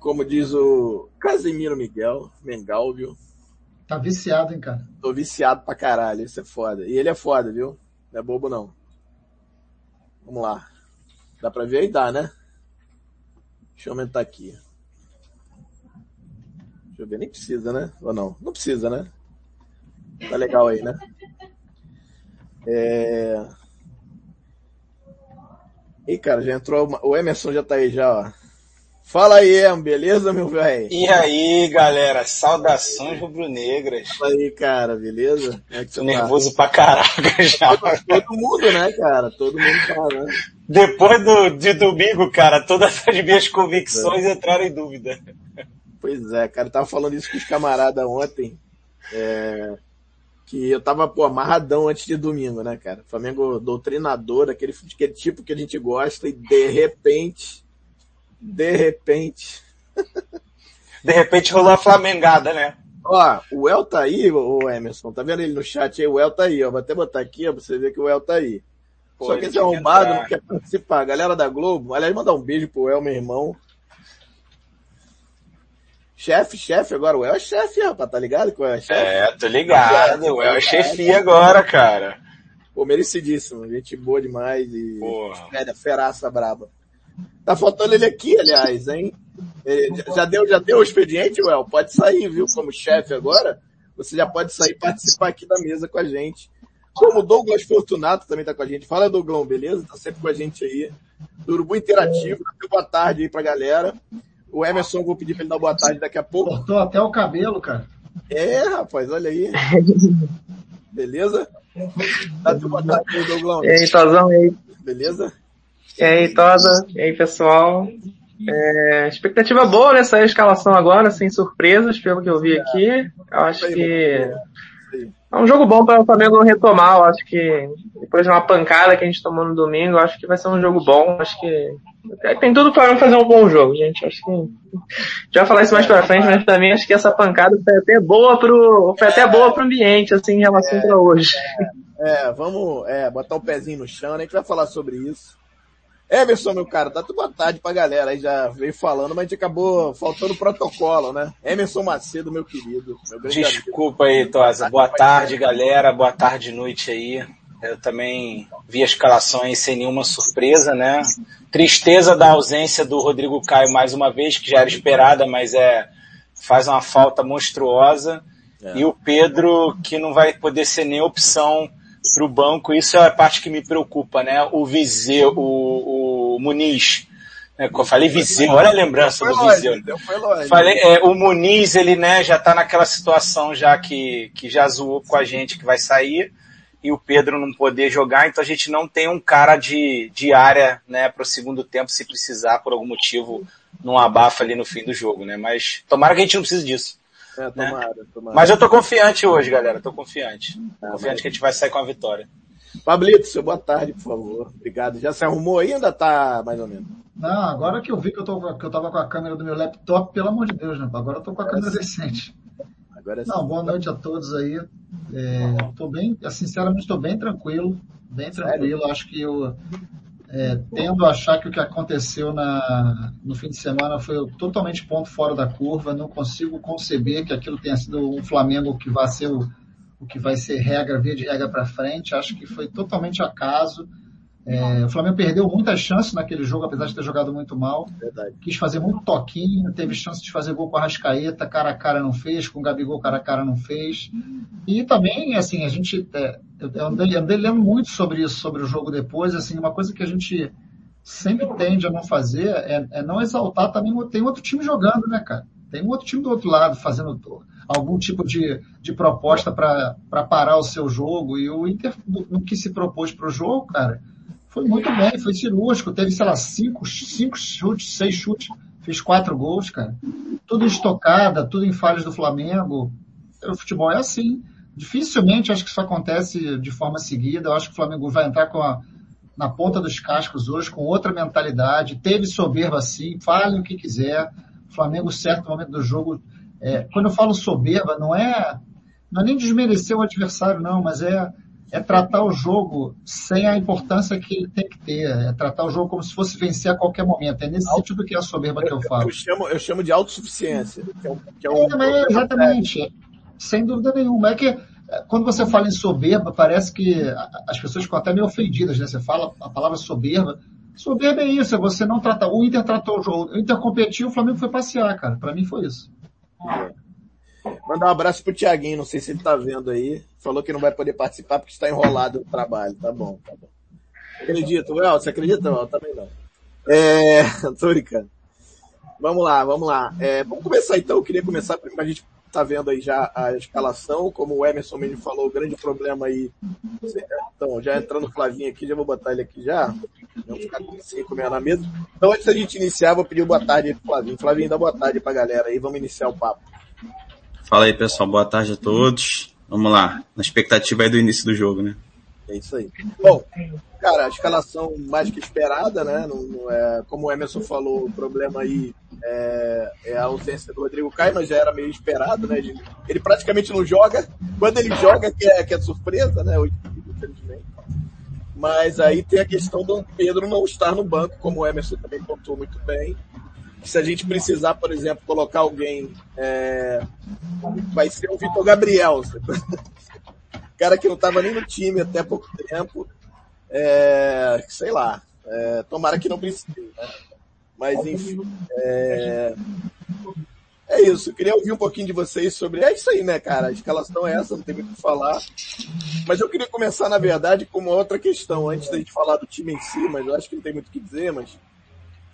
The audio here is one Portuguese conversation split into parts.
como diz o Casimiro Miguel, Mengalvio. Tá viciado, hein, cara? Tô viciado pra caralho, isso é foda. E ele é foda, viu? Não é bobo não. Vamos lá. Dá pra ver aí? Dá, né? Deixa eu aumentar aqui. Deixa eu ver, nem precisa, né? Ou não? Não precisa, né? Tá legal aí, né? É... Ih, cara, já entrou. O Emerson já tá aí já, ó. Fala aí, Em, beleza, meu velho? E aí, galera, saudações rubro-negras. Fala aí, cara, beleza? É Tô tá? nervoso pra caraca já. Todo mundo, né, cara? Todo mundo tá, né? Depois do, de domingo, cara, todas as minhas convicções é. entraram em dúvida. Pois é, cara, eu tava falando isso com os camaradas ontem. É, que eu tava, pô, amarradão antes de domingo, né, cara? Flamengo doutrinador, aquele, aquele tipo que a gente gosta, e de repente, de repente. de repente rolou a flamengada, né? Ó, o El tá aí, o Emerson, tá vendo ele no chat aí? O El tá aí, ó. Vou até botar aqui, ó, pra você ver que o El tá aí. Pô, Só que esse arrombado não quer participar. Galera da Globo, aliás, mandar um beijo pro El, meu irmão. Chefe, chefe agora, o El é chefe, rapaz, tá ligado que o El é chefe? É, tô ligado, o El é chefia agora, cara. Pô, merecidíssimo, gente boa demais e Porra. feraça braba. Tá faltando ele aqui, aliás, hein? Já deu, já deu o expediente, Well? Pode sair, viu? Como chefe agora, você já pode sair e participar aqui da mesa com a gente. Como o Douglas Fortunato também tá com a gente. Fala, Douglas, beleza? Tá sempre com a gente aí. Do Urubu Interativo, boa tarde aí pra galera. O Emerson, vou pedir pra ele dar boa tarde daqui a pouco. Cortou até o cabelo, cara. É, rapaz, olha aí. Beleza? Dá boa tarde Douglas. E aí, Tozão, e aí? Beleza? E aí, Tosa? E aí, pessoal? É, expectativa boa nessa escalação agora, sem surpresas, pelo que eu vi aqui. Eu acho que é um jogo bom para o Flamengo retomar. Eu acho que depois de uma pancada que a gente tomou no domingo, eu acho que vai ser um jogo bom. Eu acho que tem tudo para fazer um bom jogo, gente. Eu acho que já falar isso mais para frente, mas também acho que essa pancada foi até boa pro, foi até boa pro ambiente, assim, em relação é, para hoje. É, vamos é, botar o um pezinho no chão, né? A gente vai falar sobre isso. Emerson, meu cara, dá boa tarde pra galera aí, já veio falando, mas a gente acabou faltando protocolo, né? Emerson Macedo, meu querido. Meu Desculpa amigo. aí, Tosa. Boa tarde, galera. Boa tarde, noite aí. Eu também vi a escalação aí sem nenhuma surpresa, né? Tristeza da ausência do Rodrigo Caio mais uma vez, que já era esperada, mas é faz uma falta monstruosa. É. E o Pedro, que não vai poder ser nem opção para o banco, isso é a parte que me preocupa, né? O Viseu, o, o Muniz, né? Eu falei Viseu, olha a lembrança do Viseu. Falei, é, o Muniz, ele, né, já tá naquela situação já que, que já zoou com a gente que vai sair e o Pedro não poder jogar, então a gente não tem um cara de, de área, né, para o segundo tempo se precisar por algum motivo num abafa ali no fim do jogo, né? Mas tomara que a gente não precise disso. É, né? tomara, né? tomara. Mas eu tô confiante hoje, galera. Tô confiante. Ah, confiante mas... que a gente vai sair com a vitória. Pablito, seu boa tarde, por favor. Obrigado. Já se arrumou aí ainda tá mais ou menos? Não, agora que eu vi que eu, tô, que eu tava com a câmera do meu laptop, pelo amor de Deus, né? Agora eu tô com a agora câmera sim. decente. Agora sim. Não, boa noite a todos aí. É, tô bem, sinceramente estou bem tranquilo, bem tranquilo. Sério? Acho que eu é, tendo a achar que o que aconteceu na, no fim de semana foi totalmente ponto fora da curva. Não consigo conceber que aquilo tenha sido um Flamengo que vai ser o, o que vai ser regra, via de regra para frente. Acho que foi totalmente acaso. É, o Flamengo perdeu muitas chances naquele jogo, apesar de ter jogado muito mal. Verdade. Quis fazer muito toquinho, teve chance de fazer gol com a Rascaeta, cara a cara não fez, com o Gabigol cara a cara não fez. E também, assim, a gente, é, eu andei, andei lendo muito sobre isso, sobre o jogo depois, assim, uma coisa que a gente sempre tende a não fazer é, é não exaltar também, tem outro time jogando, né, cara? Tem um outro time do outro lado fazendo algum tipo de, de proposta para parar o seu jogo. E o Inter, no que se propôs para o jogo, cara, foi muito bem, foi cirúrgico, teve, sei lá, cinco, cinco chutes, seis chutes, fez quatro gols, cara. Tudo estocada, tudo em falhas do Flamengo. O futebol é assim. Dificilmente acho que isso acontece de forma seguida. Eu acho que o Flamengo vai entrar com a, na ponta dos cascos hoje, com outra mentalidade. Teve soberba sim, fale o que quiser. O Flamengo, certo momento do jogo, é, quando eu falo soberba, não é, não é nem desmerecer o adversário, não, mas é é tratar o jogo sem a importância que ele tem que ter. É tratar o jogo como se fosse vencer a qualquer momento. É nesse sentido que é a soberba que eu falo. Eu chamo, eu chamo de autossuficiência. Que é, um, que é, um é exatamente. Sem dúvida nenhuma. É que é, quando você fala em soberba, parece que as pessoas ficam até meio ofendidas, né? Você fala a palavra soberba. Soberba é isso, é você não tratar. O Inter tratou o jogo. O Inter competiu, o Flamengo foi passear, cara. Para mim foi isso. Mandar um abraço pro Tiaguinho, não sei se ele tá vendo aí. Falou que não vai poder participar porque está enrolado no trabalho. Tá bom, tá bom. Acredito, Well, você acredita? Não, também não. É, tô brincando. Vamos lá, vamos lá. É, vamos começar então. Eu queria começar, a gente tá vendo aí já a escalação, como o Emerson mesmo falou, o grande problema aí. Então, já entrando o Flavinho aqui, já vou botar ele aqui já. Vamos ficar com cinco meia na mesa. Então, antes da gente iniciar, vou pedir boa tarde pro Flavinho. Flavinho, dá boa tarde pra galera aí, vamos iniciar o papo. Fala aí, pessoal, boa tarde a todos. Vamos lá, na expectativa aí do início do jogo, né? É isso aí. Bom, cara, a escalação mais que esperada, né? Não, não é, como o Emerson falou, o problema aí é, é, a ausência do Rodrigo Caio, mas já era meio esperado, né? Ele, ele praticamente não joga. Quando ele joga, que é, que é surpresa, né? Mas aí tem a questão do Pedro não estar no banco, como o Emerson também contou muito bem. Se a gente precisar, por exemplo, colocar alguém, é, vai ser o Vitor Gabriel. cara que não estava nem no time até pouco tempo. É, sei lá. É, tomara que não precise. Né? Mas enfim. É, é isso. Queria ouvir um pouquinho de vocês sobre. É isso aí, né, cara? A escalação é essa, não tem muito o que falar. Mas eu queria começar, na verdade, com uma outra questão, antes da gente falar do time em si, mas eu acho que não tem muito o que dizer, mas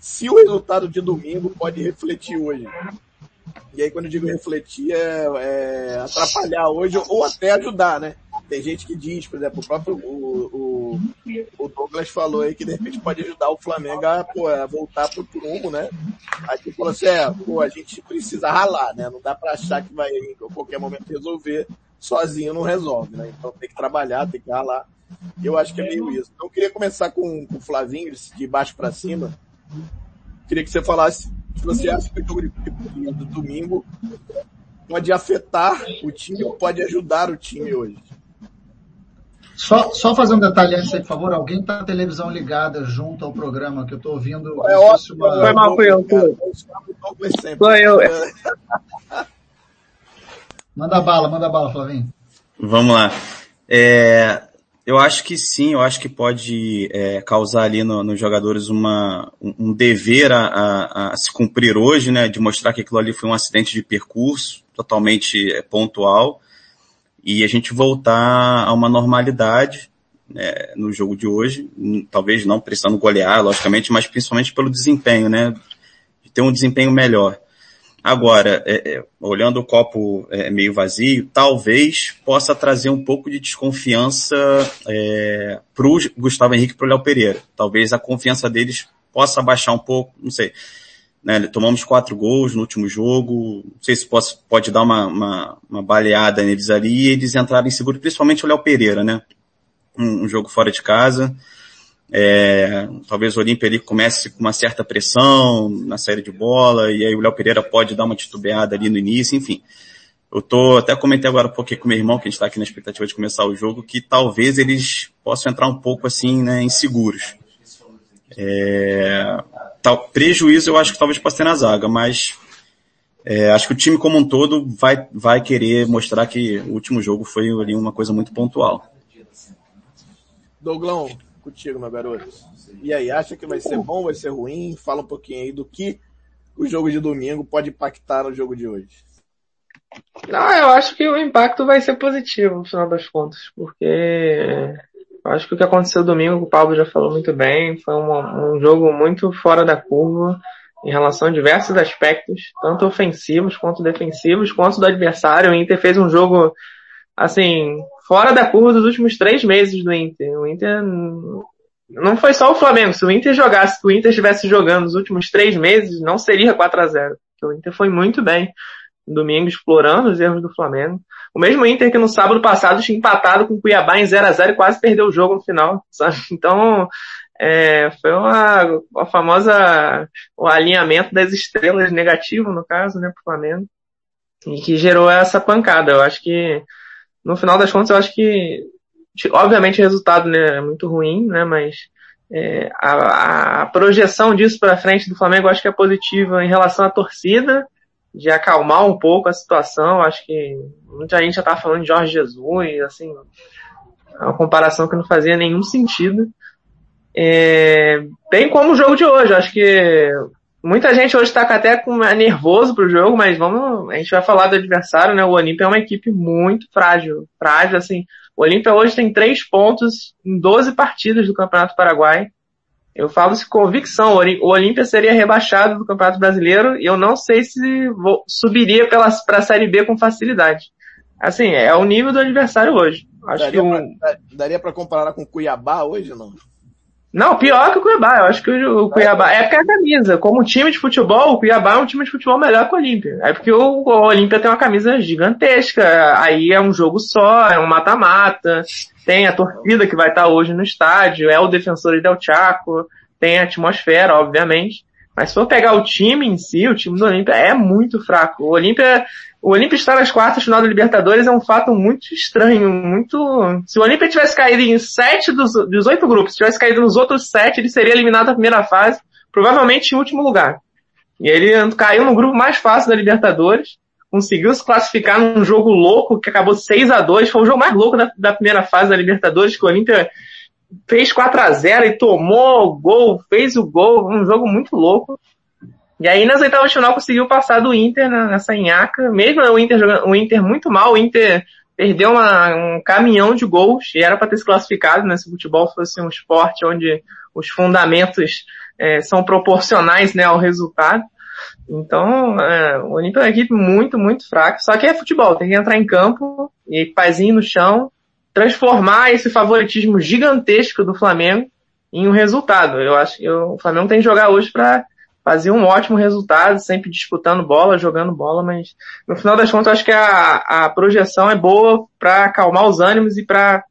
se o resultado de domingo pode refletir hoje. E aí, quando eu digo refletir, é, é atrapalhar hoje ou até ajudar, né? Tem gente que diz, por exemplo, o próprio o, o, o Douglas falou aí que de repente pode ajudar o Flamengo a, pô, a voltar pro prumo, né? Aí ele falou assim, é, pô, a gente precisa ralar, né? Não dá para achar que vai em qualquer momento resolver, sozinho não resolve, né? Então tem que trabalhar, tem que ralar. Eu acho que é meio isso. Então eu queria começar com, com o Flavinho, de baixo para cima. Queria que você falasse se você acha que o jogo do domingo pode afetar o time ou pode ajudar o time hoje. Só, só fazer um detalhe antes aí, por favor. Alguém tá com a televisão ligada junto ao programa que eu tô ouvindo. É ótimo. Uma... Foi mal, foi eu. Foi eu. Manda bala, manda bala, Flavinho. Vamos lá. É, eu acho que sim, eu acho que pode é, causar ali nos no jogadores uma, um dever a, a, a, se cumprir hoje, né, de mostrar que aquilo ali foi um acidente de percurso, totalmente é, pontual, e a gente voltar a uma normalidade né, no jogo de hoje, talvez não precisando golear, logicamente, mas principalmente pelo desempenho, né, de ter um desempenho melhor. Agora, é, é, olhando o copo é, meio vazio, talvez possa trazer um pouco de desconfiança é, para o Gustavo Henrique e para o Léo Pereira. Talvez a confiança deles possa baixar um pouco, não sei. Né, tomamos quatro gols no último jogo, não sei se posso, pode dar uma, uma, uma baleada neles ali e eles entrarem seguros, principalmente o Léo Pereira, né? Um, um, jogo fora de casa. É, talvez o Olímpia ali comece com uma certa pressão na série de bola, e aí o Léo Pereira pode dar uma titubeada ali no início, enfim. Eu tô, até comentei agora um pouquinho com meu irmão, que a gente está aqui na expectativa de começar o jogo, que talvez eles possam entrar um pouco assim, né, inseguros. É, tal, prejuízo eu acho que talvez possa ter na zaga, mas é, acho que o time como um todo vai, vai querer mostrar que o último jogo foi ali uma coisa muito pontual. Douglão, contigo, meu garoto. E aí, acha que vai ser bom, vai ser ruim? Fala um pouquinho aí do que o jogo de domingo pode impactar no jogo de hoje. Não, eu acho que o impacto vai ser positivo no final das contas, porque eu acho que o que aconteceu domingo, o Pablo já falou muito bem, foi um, um jogo muito fora da curva em relação a diversos aspectos, tanto ofensivos quanto defensivos, quanto do adversário. O Inter fez um jogo, assim, fora da curva dos últimos três meses do Inter. O Inter não foi só o Flamengo. Se o Inter jogasse, se o Inter estivesse jogando nos últimos três meses, não seria 4 a 0 Porque o Inter foi muito bem no domingo, explorando os erros do Flamengo. O mesmo Inter que no sábado passado tinha empatado com o Cuiabá em 0 a 0 e quase perdeu o jogo no final, sabe? Então, é, foi uma, uma famosa, o alinhamento das estrelas negativo, no caso, né, pro Flamengo. E que gerou essa pancada. Eu acho que no final das contas, eu acho que obviamente o resultado né, é muito ruim, né, mas é, a, a, projeção disso para frente do Flamengo acho que é positiva em relação à torcida, de acalmar um pouco a situação. Acho que muita gente já está falando de Jorge Jesus, assim, uma comparação que não fazia nenhum sentido. É, bem como o jogo de hoje, acho que muita gente hoje está até com, é nervoso pro jogo, mas vamos, a gente vai falar do adversário, né? O Olímpia é uma equipe muito frágil, frágil, assim. O Olímpia hoje tem três pontos em 12 partidas do Campeonato Paraguai. Eu falo isso com convicção. O Olímpia seria rebaixado do Campeonato Brasileiro e eu não sei se subiria para a Série B com facilidade. Assim, é o nível do adversário hoje. Acho daria que daria para comparar com o Cuiabá hoje, não? Não, pior que o Cuiabá. Eu acho que o, Cuiabá é porque é a camisa. Como time de futebol, o Cuiabá é um time de futebol melhor que o Olímpia. É porque o, o Olímpia tem uma camisa gigantesca. Aí é um jogo só, é um mata-mata. Tem a torcida que vai estar hoje no estádio, é o defensor Del Chaco, tem a atmosfera, obviamente. Mas se for pegar o time em si, o time do Olímpia é muito fraco. O Olímpia o Olímpia estar nas quartas final da Libertadores é um fato muito estranho, muito... Se o Olímpia tivesse caído em sete dos, dos oito grupos, se tivesse caído nos outros sete, ele seria eliminado na primeira fase, provavelmente em último lugar. E ele caiu no grupo mais fácil da Libertadores, conseguiu se classificar num jogo louco que acabou 6 a 2 foi o jogo mais louco da, da primeira fase da Libertadores, que o Olímpia fez 4 a 0 e tomou o gol, fez o gol, um jogo muito louco. E aí nas oitavas de final conseguiu passar do Inter nessa enhaca, mesmo o Inter jogando, o Inter muito mal, o Inter perdeu uma, um caminhão de gols e era para ter se classificado, né? Se o futebol fosse um esporte onde os fundamentos é, são proporcionais né, ao resultado. Então, é, o Olímpia é uma equipe muito, muito fraca. Só que é futebol, tem que entrar em campo e pezinho no chão, transformar esse favoritismo gigantesco do Flamengo em um resultado. Eu acho que o Flamengo tem que jogar hoje para fazia um ótimo resultado, sempre disputando bola, jogando bola, mas no final das contas acho que a, a projeção é boa para acalmar os ânimos e para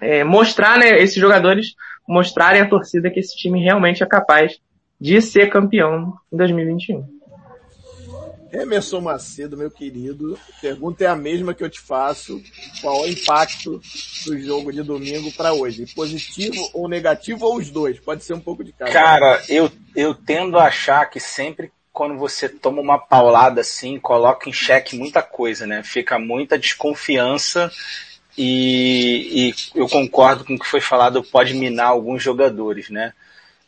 é, mostrar, né, esses jogadores mostrarem à torcida que esse time realmente é capaz de ser campeão em 2021. Emerson Macedo, meu querido, a pergunta é a mesma que eu te faço. Qual é o impacto do jogo de domingo para hoje? Positivo ou negativo ou os dois? Pode ser um pouco de cada. Cara, eu, eu tendo a achar que sempre quando você toma uma paulada assim, coloca em xeque muita coisa, né? Fica muita desconfiança e, e eu concordo com o que foi falado, pode minar alguns jogadores, né?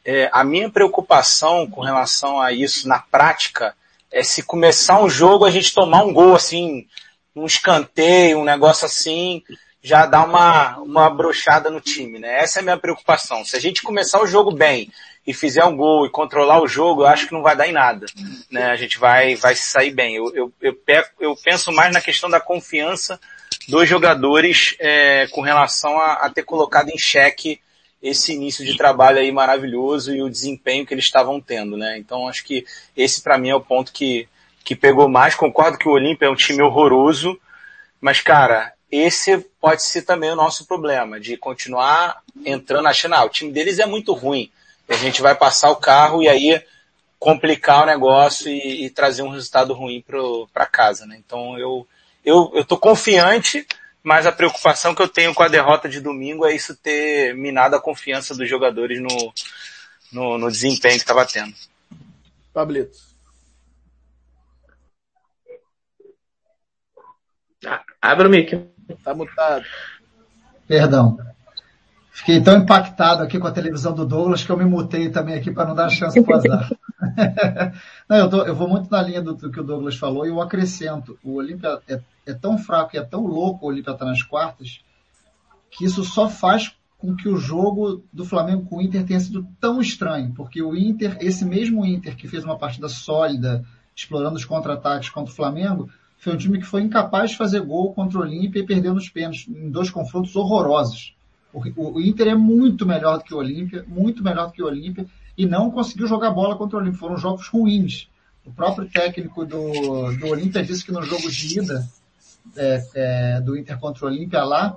É, a minha preocupação com relação a isso na prática é se começar um jogo a gente tomar um gol assim, um escanteio, um negócio assim, já dá uma, uma brochada no time, né? Essa é a minha preocupação. Se a gente começar o jogo bem e fizer um gol e controlar o jogo, eu acho que não vai dar em nada, né? A gente vai, vai sair bem. Eu, eu, eu, eu penso mais na questão da confiança dos jogadores é, com relação a, a ter colocado em xeque esse início de trabalho aí maravilhoso e o desempenho que eles estavam tendo, né? Então acho que esse para mim é o ponto que, que pegou mais. Concordo que o Olímpia é um time horroroso, mas cara, esse pode ser também o nosso problema, de continuar entrando achando, ah, o time deles é muito ruim. A gente vai passar o carro e aí complicar o negócio e, e trazer um resultado ruim para casa, né? Então eu, eu, eu tô confiante, mas a preocupação que eu tenho com a derrota de domingo é isso ter minado a confiança dos jogadores no, no, no desempenho que estava tendo. Pablito. Ah, abre o mic. Tá mutado. Perdão. Fiquei tão impactado aqui com a televisão do Douglas que eu me mutei também aqui para não dar chance para azar. não, eu, tô, eu, vou muito na linha do, do, que o Douglas falou e eu acrescento. O Olímpia é é tão fraco e é tão louco o Olímpia estar nas quartas, que isso só faz com que o jogo do Flamengo com o Inter tenha sido tão estranho, porque o Inter, esse mesmo Inter que fez uma partida sólida, explorando os contra-ataques contra o Flamengo, foi um time que foi incapaz de fazer gol contra o Olímpia e perdeu nos pênaltis em dois confrontos horrorosos. O, o Inter é muito melhor do que o Olímpia, muito melhor do que o Olímpia, e não conseguiu jogar bola contra o Olímpia. Foram jogos ruins. O próprio técnico do, do Olímpia disse que no jogo de ida é, é, do Inter contra o Olímpia lá,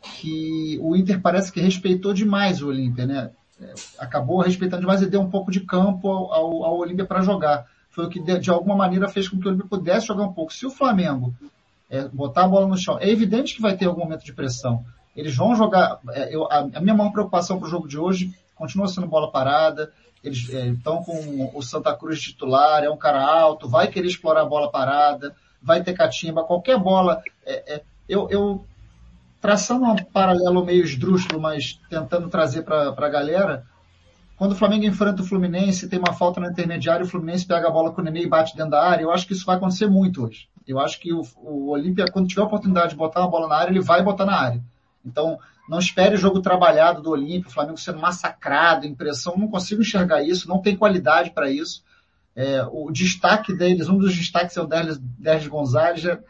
que o Inter parece que respeitou demais o Olímpia, né? É, acabou respeitando demais e deu um pouco de campo ao, ao, Olímpia para jogar. Foi o que de, de, alguma maneira fez com que o Olímpia pudesse jogar um pouco. Se o Flamengo é, botar a bola no chão, é evidente que vai ter algum momento de pressão. Eles vão jogar. É, eu, a, a, minha maior preocupação para o jogo de hoje continua sendo bola parada. Eles estão é, com o Santa Cruz titular, é um cara alto, vai querer explorar a bola parada, vai ter catimba, qualquer bola. É, é, eu, eu traçando um paralelo meio esdrúxulo, mas tentando trazer para a galera, quando o Flamengo enfrenta o Fluminense, tem uma falta no intermediário, o Fluminense pega a bola com o Nenê e bate dentro da área, eu acho que isso vai acontecer muito hoje. Eu acho que o, o Olímpia, quando tiver a oportunidade de botar uma bola na área, ele vai botar na área. Então, não espere o jogo trabalhado do Olímpia, o Flamengo sendo massacrado, impressão, não consigo enxergar isso, não tem qualidade para isso. É, o destaque deles, um dos destaques é o Derlis, Gonzalez, é,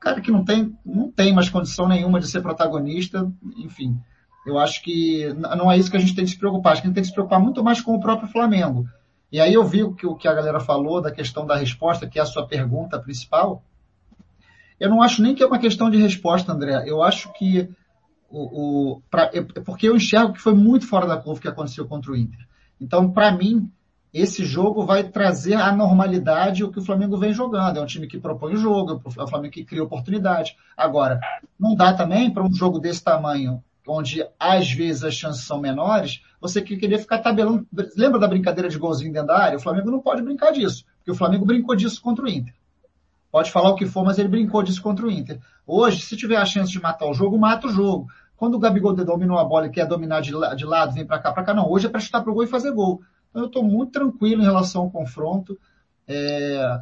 cara que não tem, não tem mais condição nenhuma de ser protagonista, enfim. Eu acho que não é isso que a gente tem que se preocupar. Acho que a gente tem que se preocupar muito mais com o próprio Flamengo. E aí eu vi o que, o que a galera falou da questão da resposta, que é a sua pergunta principal. Eu não acho nem que é uma questão de resposta, André. Eu acho que o, o pra, porque eu enxergo que foi muito fora da curva o que aconteceu contra o Inter. Então, para mim, esse jogo vai trazer a normalidade o que o Flamengo vem jogando. É um time que propõe o jogo, é o Flamengo que cria oportunidade. Agora, não dá também para um jogo desse tamanho onde às vezes as chances são menores, você que queria ficar tabelando. Lembra da brincadeira de golzinho dentro da área? O Flamengo não pode brincar disso, porque o Flamengo brincou disso contra o Inter. Pode falar o que for, mas ele brincou disso contra o Inter. Hoje, se tiver a chance de matar o jogo, mata o jogo. Quando o Gabigol dominou a bola e quer dominar de, de lado, vem para cá, para cá, não. Hoje é para chutar pro gol e fazer gol. Então eu estou muito tranquilo em relação ao confronto. É,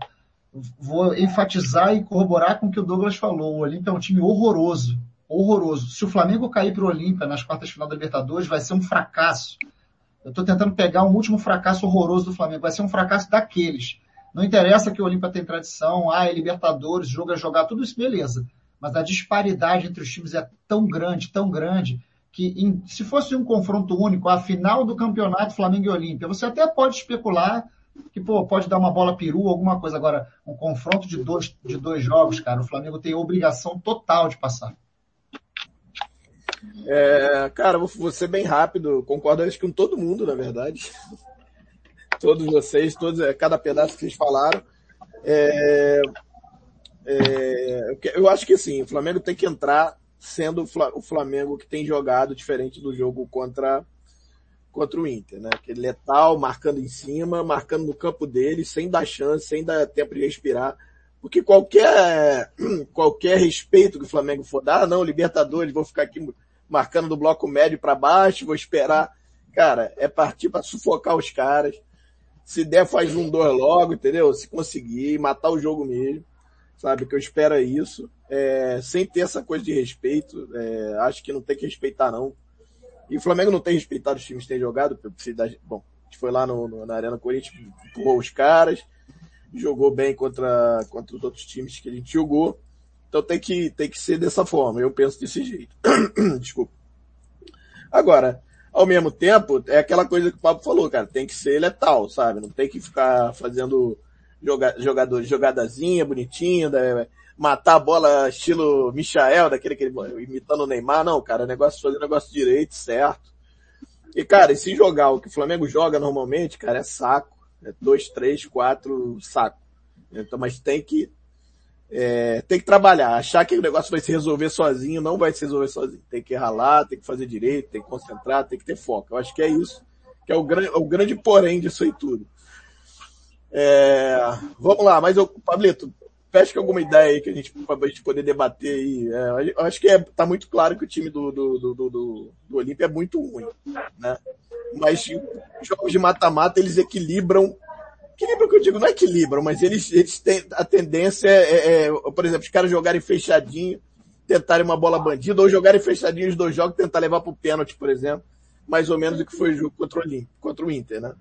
vou enfatizar e corroborar com o que o Douglas falou. O Olímpia é um time horroroso horroroso. Se o Flamengo cair para o Olímpia nas quartas de final da Libertadores, vai ser um fracasso. Eu estou tentando pegar um último fracasso horroroso do Flamengo. Vai ser um fracasso daqueles. Não interessa que o Olímpia tem tradição, ah, é Libertadores, joga jogar, tudo isso beleza. Mas a disparidade entre os times é tão grande, tão grande, que em, se fosse um confronto único, a final do campeonato Flamengo e Olímpia, você até pode especular que pô, pode dar uma bola peru, alguma coisa. Agora, um confronto de dois, de dois jogos, cara, o Flamengo tem obrigação total de passar. É, cara, vou, ser bem rápido, concordo acho que com todo mundo, na verdade. Todos vocês, todos, é, cada pedaço que vocês falaram. É, é, eu acho que sim, o Flamengo tem que entrar sendo o Flamengo que tem jogado diferente do jogo contra, contra o Inter, né? Aquele letal, marcando em cima, marcando no campo dele, sem dar chance, sem dar tempo de respirar. Porque qualquer, qualquer respeito que o Flamengo for dar, não, Libertadores, vou ficar aqui marcando do bloco médio para baixo, vou esperar. Cara, é partir para sufocar os caras. Se der, faz um dois logo, entendeu? Se conseguir, matar o jogo mesmo. Sabe? Que eu espero é isso. É, sem ter essa coisa de respeito. É, acho que não tem que respeitar, não. E o Flamengo não tem respeitado os times que tem jogado. Bom, a gente foi lá no, no, na Arena Corinthians, empurrou os caras, jogou bem contra, contra os outros times que a gente jogou. Então tem que, tem que ser dessa forma. Eu penso desse jeito. Desculpa. Agora, ao mesmo tempo, é aquela coisa que o Pablo falou, cara. Tem que ser letal, sabe? Não tem que ficar fazendo joga, jogador, jogadazinha bonitinha, da, matar a bola estilo Michael, daquele que ele, imitando o Neymar. Não, cara. Negócio, fazer negócio direito, certo. E, cara, e se jogar o que o Flamengo joga normalmente, cara, é saco. É dois, três, quatro, saco. Então, mas tem que é, tem que trabalhar. Achar que o negócio vai se resolver sozinho, não vai se resolver sozinho. Tem que ralar, tem que fazer direito, tem que concentrar, tem que ter foco. Eu acho que é isso, que é o grande, o grande porém disso aí tudo. É, vamos lá, mas eu, Pablito, pesca alguma ideia aí que a gente, pra gente poder debater aí. É, eu acho que é, tá muito claro que o time do, do, do, do, do Olímpia é muito ruim, né? Mas jogos de mata-mata, eles equilibram Equilíbrio que eu digo, não é equilíbrio, mas eles, eles têm a tendência, é, é, por exemplo, os caras jogarem fechadinho, tentarem uma bola bandida, ou jogarem fechadinho os dois jogos, tentar levar pro pênalti, por exemplo. Mais ou menos o que foi o jogo contra o, contra o Inter, né?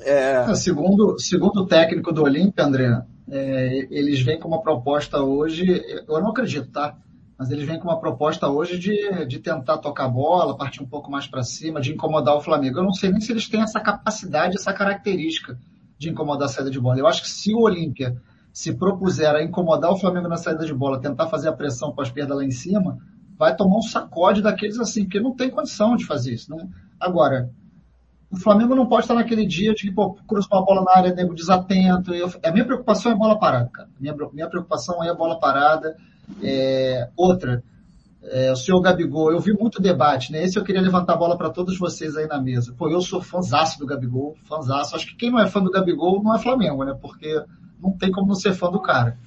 É... é segundo, segundo o técnico do Olímpia, André, é, eles vêm com uma proposta hoje, eu não acredito, tá? Mas eles vêm com uma proposta hoje de, de tentar tocar bola, partir um pouco mais para cima, de incomodar o Flamengo. Eu não sei nem se eles têm essa capacidade, essa característica de incomodar a saída de bola. Eu acho que se o Olímpia se propuser a incomodar o Flamengo na saída de bola, tentar fazer a pressão com as perdas lá em cima, vai tomar um sacode daqueles assim, porque não tem condição de fazer isso. Não... Agora, o Flamengo não pode estar naquele dia de que, pô, cruza uma bola na área, nego desatento. Eu... A minha preocupação é bola parada, cara. Minha, minha preocupação é bola parada. É... Outra, é, o senhor Gabigol, eu vi muito debate, né? Esse eu queria levantar a bola para todos vocês aí na mesa. Pô, eu sou fãzaço do Gabigol, fãzaço. Acho que quem não é fã do Gabigol não é Flamengo, né? Porque não tem como não ser fã do cara.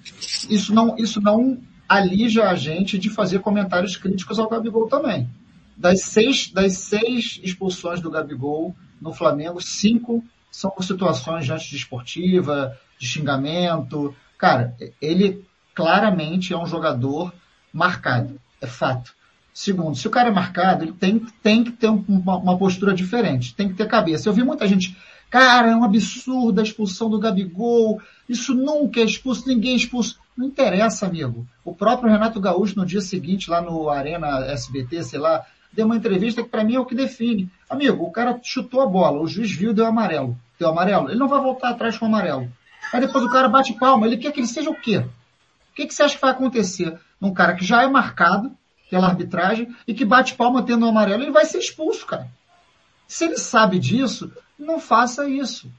Isso não, isso não alija a gente de fazer comentários críticos ao Gabigol também. Das seis, das seis expulsões do Gabigol no Flamengo, cinco são por situações de antidesportiva, de xingamento. Cara, ele claramente é um jogador marcado é fato. Segundo, se o cara é marcado, ele tem, tem que ter uma, uma, postura diferente, tem que ter cabeça. Eu vi muita gente, cara, é um absurdo a expulsão do Gabigol, isso nunca é expulso, ninguém é expulso. Não interessa, amigo. O próprio Renato Gaúcho, no dia seguinte, lá no Arena SBT, sei lá, deu uma entrevista que para mim é o que define. Amigo, o cara chutou a bola, o juiz viu, deu amarelo. Deu amarelo. Ele não vai voltar atrás com o amarelo. Aí depois o cara bate palma, ele quer que ele seja o quê? O que, que você acha que vai acontecer? num cara que já é marcado pela arbitragem e que bate palma tendo um amarelo, ele vai ser expulso, cara. Se ele sabe disso, não faça isso.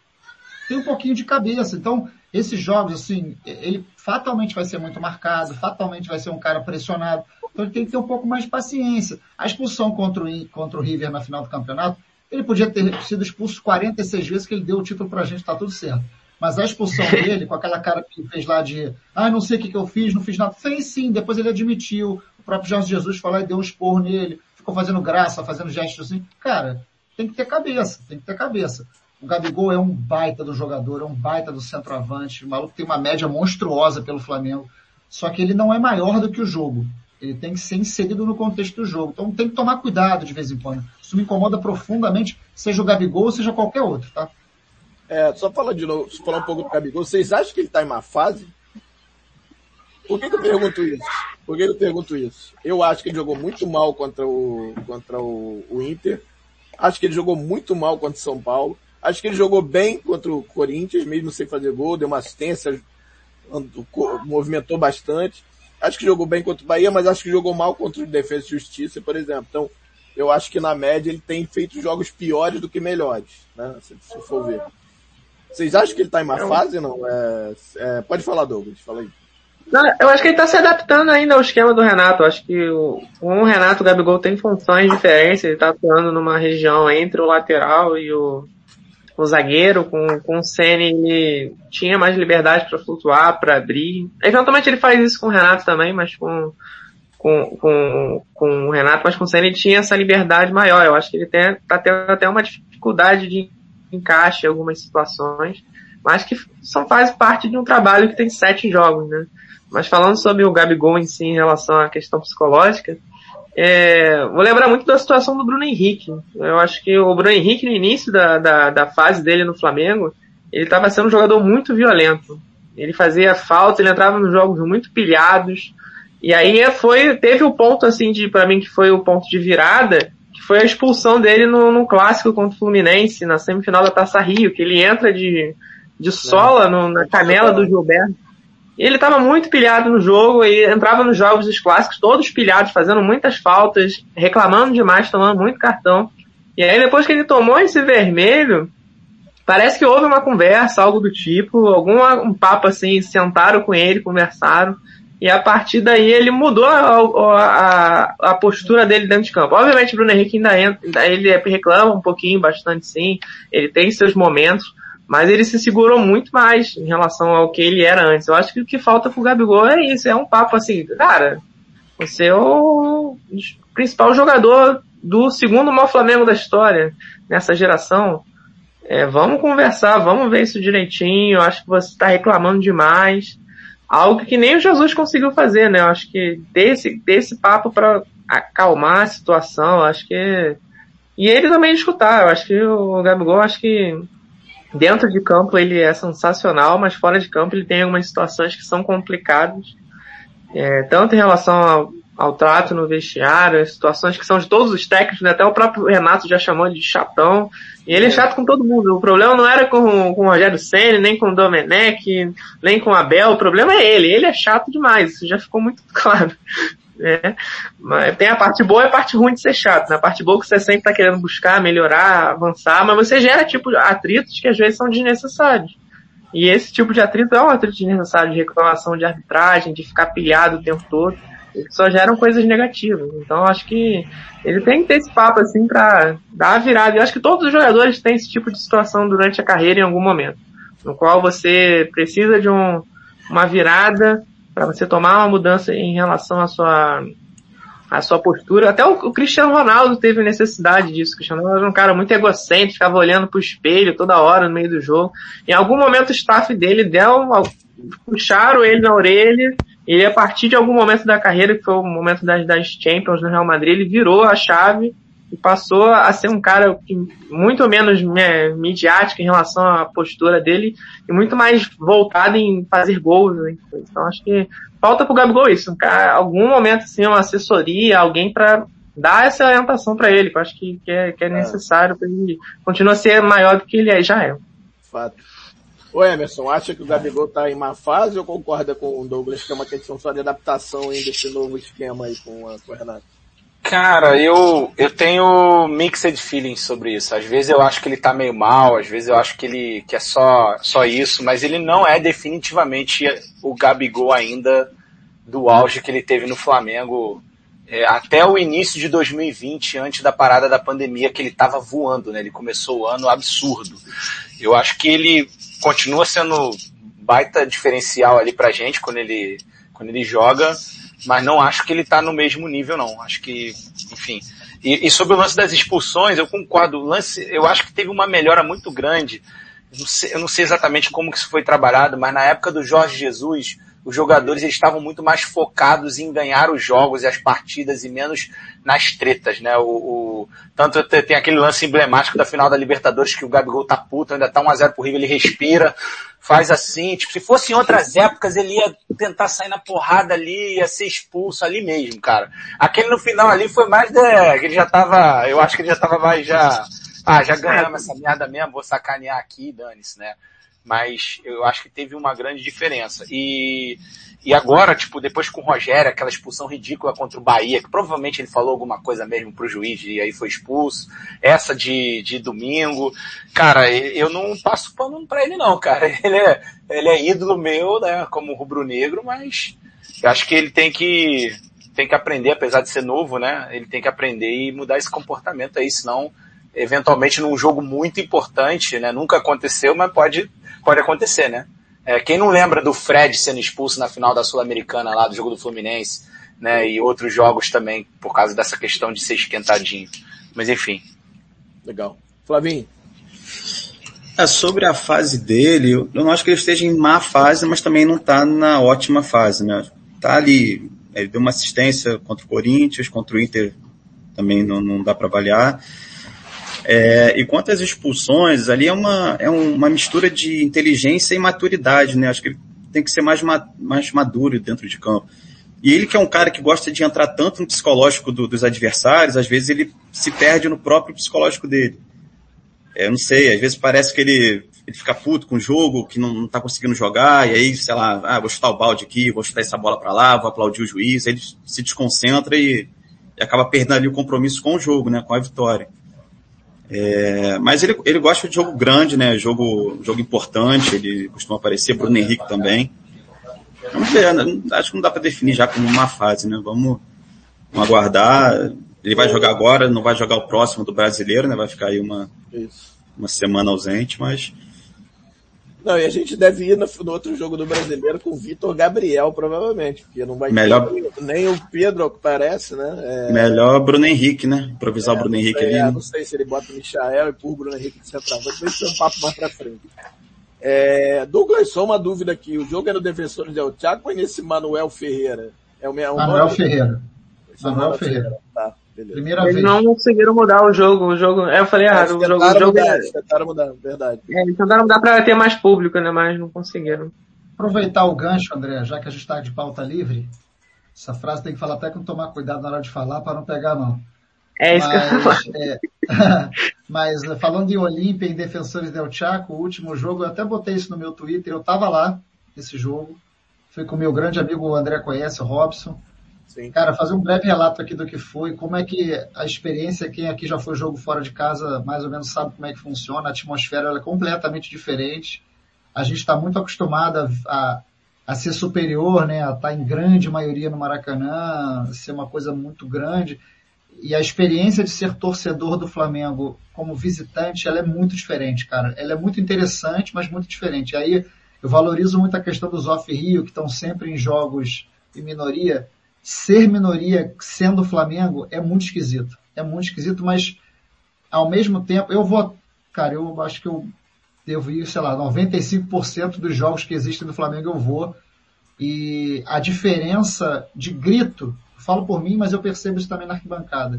Tem um pouquinho de cabeça. Então, esses jogos, assim, ele fatalmente vai ser muito marcado, fatalmente vai ser um cara pressionado. Então ele tem que ter um pouco mais de paciência. A expulsão contra o, contra o River na final do campeonato, ele podia ter sido expulso 46 vezes que ele deu o título pra gente, tá tudo certo. Mas a expulsão dele, com aquela cara que fez lá de, ah, não sei o que, que eu fiz, não fiz nada. Fez sim, depois ele admitiu. O próprio Jorge Jesus falou e deu um esporro nele, ficou fazendo graça, fazendo gestos assim. Cara, tem que ter cabeça, tem que ter cabeça. O Gabigol é um baita do jogador, é um baita do centroavante. O maluco tem uma média monstruosa pelo Flamengo. Só que ele não é maior do que o jogo. Ele tem que ser inserido no contexto do jogo. Então tem que tomar cuidado de vez em quando. Isso me incomoda profundamente, seja o Gabigol, seja qualquer outro, tá? É, só falar de novo, falar um pouco do Gabigol. Vocês acham que ele está em má fase? Por que, que, eu pergunto isso? Por que, que, eu pergunto isso? Eu acho que ele jogou muito mal contra o, contra o, o Inter. Acho que ele jogou muito mal contra o São Paulo. Acho que ele jogou bem contra o Corinthians, mesmo sem fazer gol, deu uma assistência, movimentou bastante. Acho que jogou bem contra o Bahia, mas acho que jogou mal contra o Defesa e Justiça, por exemplo. Então, eu acho que na média ele tem feito jogos piores do que melhores, né? Se, se for ver. Vocês acham que ele tá em má eu... fase não? É, é, pode falar, Douglas, fala aí. Não, eu acho que ele está se adaptando ainda ao esquema do Renato. Eu acho que o, o Renato o Gabigol tem funções diferentes. Ele está atuando numa região entre o lateral e o, o zagueiro. Com, com o Senna ele tinha mais liberdade para flutuar, para abrir. Eventualmente ele faz isso com o Renato também, mas com, com, com, com o Renato, mas com o Senna ele tinha essa liberdade maior. Eu acho que ele está tendo até uma dificuldade de encaixe em algumas situações, mas que são faz parte de um trabalho que tem sete jogos, né? Mas falando sobre o Gabigol em si em relação à questão psicológica, é, vou lembrar muito da situação do Bruno Henrique. Eu acho que o Bruno Henrique no início da, da, da fase dele no Flamengo, ele estava sendo um jogador muito violento. Ele fazia falta, ele entrava nos jogos muito pilhados. E aí foi, teve o ponto assim de, para mim que foi o ponto de virada, foi a expulsão dele no, no clássico contra o Fluminense, na semifinal da Taça Rio, que ele entra de, de sola no, na canela do Gilberto. Ele estava muito pilhado no jogo e entrava nos jogos dos clássicos, todos pilhados, fazendo muitas faltas, reclamando demais, tomando muito cartão. E aí depois que ele tomou esse vermelho, parece que houve uma conversa, algo do tipo, algum um papo assim, sentaram com ele, conversaram. E a partir daí ele mudou a, a, a, postura dele dentro de campo. Obviamente o Bruno Henrique ainda entra, ele reclama um pouquinho, bastante sim. Ele tem seus momentos, mas ele se segurou muito mais em relação ao que ele era antes. Eu acho que o que falta pro Gabigol é isso, é um papo assim, cara, você é o principal jogador do segundo maior Flamengo da história nessa geração. É, vamos conversar, vamos ver isso direitinho. Eu acho que você está reclamando demais algo que nem o Jesus conseguiu fazer, né? Eu acho que desse desse papo para acalmar a situação, acho que e ele também escutar. Eu acho que o Gabigol, acho que dentro de campo ele é sensacional, mas fora de campo ele tem algumas situações que são complicadas, é, tanto em relação ao, ao trato no vestiário, situações que são de todos os técnicos, né? até o próprio Renato já chamou ele de chatão, e ele é chato com todo mundo. O problema não era com, com o Rogério Senna, nem com o Domenech, nem com o Abel, o problema é ele, ele é chato demais, isso já ficou muito claro. Né? Mas tem a parte boa e a parte ruim de ser chato. Na né? parte boa que você sempre está querendo buscar, melhorar, avançar, mas você gera tipo atritos que às vezes são desnecessários. E esse tipo de atrito é um atrito desnecessário de reclamação de arbitragem, de ficar pilhado o tempo todo. só geram coisas negativas. Então acho que ele tem que ter esse papo assim para dar a virada. Eu acho que todos os jogadores têm esse tipo de situação durante a carreira em algum momento, no qual você precisa de um, uma virada para você tomar uma mudança em relação à sua a sua postura. Até o, Cristiano Ronaldo teve necessidade disso. O Cristiano Ronaldo era um cara muito egocêntrico, ficava olhando pro espelho toda hora no meio do jogo. Em algum momento o staff dele deu, puxaram ele na orelha ele, a partir de algum momento da carreira, que foi o momento das, das Champions no Real Madrid, ele virou a chave e passou a ser um cara muito menos né, midiático em relação à postura dele e muito mais voltado em fazer gols. Né? Então acho que falta pro Gabigol isso. Um cara, algum momento assim, uma assessoria, alguém para dar essa orientação para ele, que eu acho que, que, é, que é, é. necessário para ele continuar a ser maior do que ele é, já é. Fato. Ô Emerson, acha que o Gabigol tá em má fase ou concorda com o Douglas que é uma questão só de adaptação ainda desse novo esquema aí com, a, com o Renato? Cara, eu, eu tenho mixed feelings sobre isso. Às vezes eu acho que ele tá meio mal, às vezes eu acho que ele que é só, só isso, mas ele não é definitivamente o Gabigol ainda do auge que ele teve no Flamengo é, até o início de 2020, antes da parada da pandemia, que ele tava voando, né? Ele começou o ano absurdo. Eu acho que ele continua sendo baita diferencial ali pra gente quando ele, quando ele joga, mas não acho que ele tá no mesmo nível não. Acho que, enfim. E, e sobre o lance das expulsões, eu concordo. O lance, eu acho que teve uma melhora muito grande. Não sei, eu não sei exatamente como que isso foi trabalhado, mas na época do Jorge Jesus, os jogadores estavam muito mais focados em ganhar os jogos e as partidas e menos nas tretas, né? O, o tanto tem aquele lance emblemático da final da Libertadores que o Gabigol tá puto, ainda tá 1x0 pro River, ele respira, faz assim, tipo, se fosse em outras épocas ele ia tentar sair na porrada ali, ia ser expulso ali mesmo, cara. Aquele no final ali foi mais de, que ele já tava, eu acho que ele já tava mais já, ah, já ganhamos essa merda mesmo, vou sacanear aqui, dane-se, né? Mas eu acho que teve uma grande diferença. E, e agora, tipo, depois com o Rogério, aquela expulsão ridícula contra o Bahia, que provavelmente ele falou alguma coisa mesmo pro juiz e aí foi expulso. Essa de, de domingo. Cara, eu não passo pano pra ele não, cara. Ele é, ele é ídolo meu, né, como rubro-negro, mas eu acho que ele tem que, tem que aprender, apesar de ser novo, né, ele tem que aprender e mudar esse comportamento aí, senão eventualmente num jogo muito importante, né? Nunca aconteceu, mas pode, pode acontecer, né? É, quem não lembra do Fred sendo expulso na final da Sul-Americana lá do jogo do Fluminense, né? E outros jogos também, por causa dessa questão de ser esquentadinho. Mas enfim. Legal. Flavinho. É, sobre a fase dele, eu não acho que ele esteja em má fase, mas também não está na ótima fase, né? Tá ali, ele deu uma assistência contra o Corinthians, contra o Inter também não, não dá para avaliar. É, e quanto às expulsões, ali é uma, é uma mistura de inteligência e maturidade, né? Acho que ele tem que ser mais, ma, mais maduro dentro de campo. E ele que é um cara que gosta de entrar tanto no psicológico do, dos adversários, às vezes ele se perde no próprio psicológico dele. É, eu não sei, às vezes parece que ele, ele fica puto com o jogo, que não, não tá conseguindo jogar, e aí, sei lá, ah, vou chutar o balde aqui, vou chutar essa bola para lá, vou aplaudir o juiz, aí ele se desconcentra e, e acaba perdendo ali o compromisso com o jogo, né, com a vitória. É, mas ele, ele gosta de jogo grande, né? Jogo, jogo importante, ele costuma aparecer, Bruno Henrique também. Vamos ver, né? acho que não dá para definir já como uma fase, né? Vamos, vamos aguardar. Ele vai jogar agora, não vai jogar o próximo do brasileiro, né? Vai ficar aí uma, uma semana ausente, mas não, e a gente deve ir no, no outro jogo do brasileiro com o Vitor Gabriel, provavelmente, porque não vai Melhor... ter nem o Pedro, ao que parece, né? É... Melhor Bruno Henrique, né? Improvisar é, o Bruno Henrique sei, ali. É, não sei se ele bota o Michael e por Bruno Henrique de centroavante, mas isso é um papo mais pra frente. É, Douglas, só uma dúvida aqui. O jogo é no Defensores del Thiago ou é nesse Manuel Ferreira? É o meu Manuel Ferreira. Manuel Ferreira. Tá. Beleza. Primeira Eles vez. não conseguiram mudar o jogo. O jogo, eu falei errado. o jogo, o jogo mudar, é... tentaram mudar, verdade. É, eles tentaram mudar para ter mais público, né? Mas não conseguiram. Aproveitar o gancho, André, já que a gente está de pauta livre. Essa frase tem que falar até com tomar cuidado na hora de falar para não pegar não. É isso mas, que eu é, mas falando de Olímpia e Defensores del Chaco, o último jogo, eu até botei isso no meu Twitter, eu estava lá, esse jogo. Fui com o meu grande amigo o André conhece, o Robson. Sim. Cara, fazer um breve relato aqui do que foi, como é que a experiência, quem aqui já foi jogo fora de casa, mais ou menos sabe como é que funciona, a atmosfera é completamente diferente. A gente está muito acostumado a, a ser superior, né? A estar tá em grande maioria no Maracanã, ser uma coisa muito grande. E a experiência de ser torcedor do Flamengo como visitante, ela é muito diferente, cara. Ela é muito interessante, mas muito diferente. Aí eu valorizo muito a questão dos off-Rio, que estão sempre em jogos de minoria. Ser minoria sendo Flamengo é muito esquisito. É muito esquisito, mas ao mesmo tempo, eu vou, cara, eu acho que eu devo ir, sei lá, 95% dos jogos que existem no Flamengo eu vou. E a diferença de grito, falo por mim, mas eu percebo isso também na arquibancada.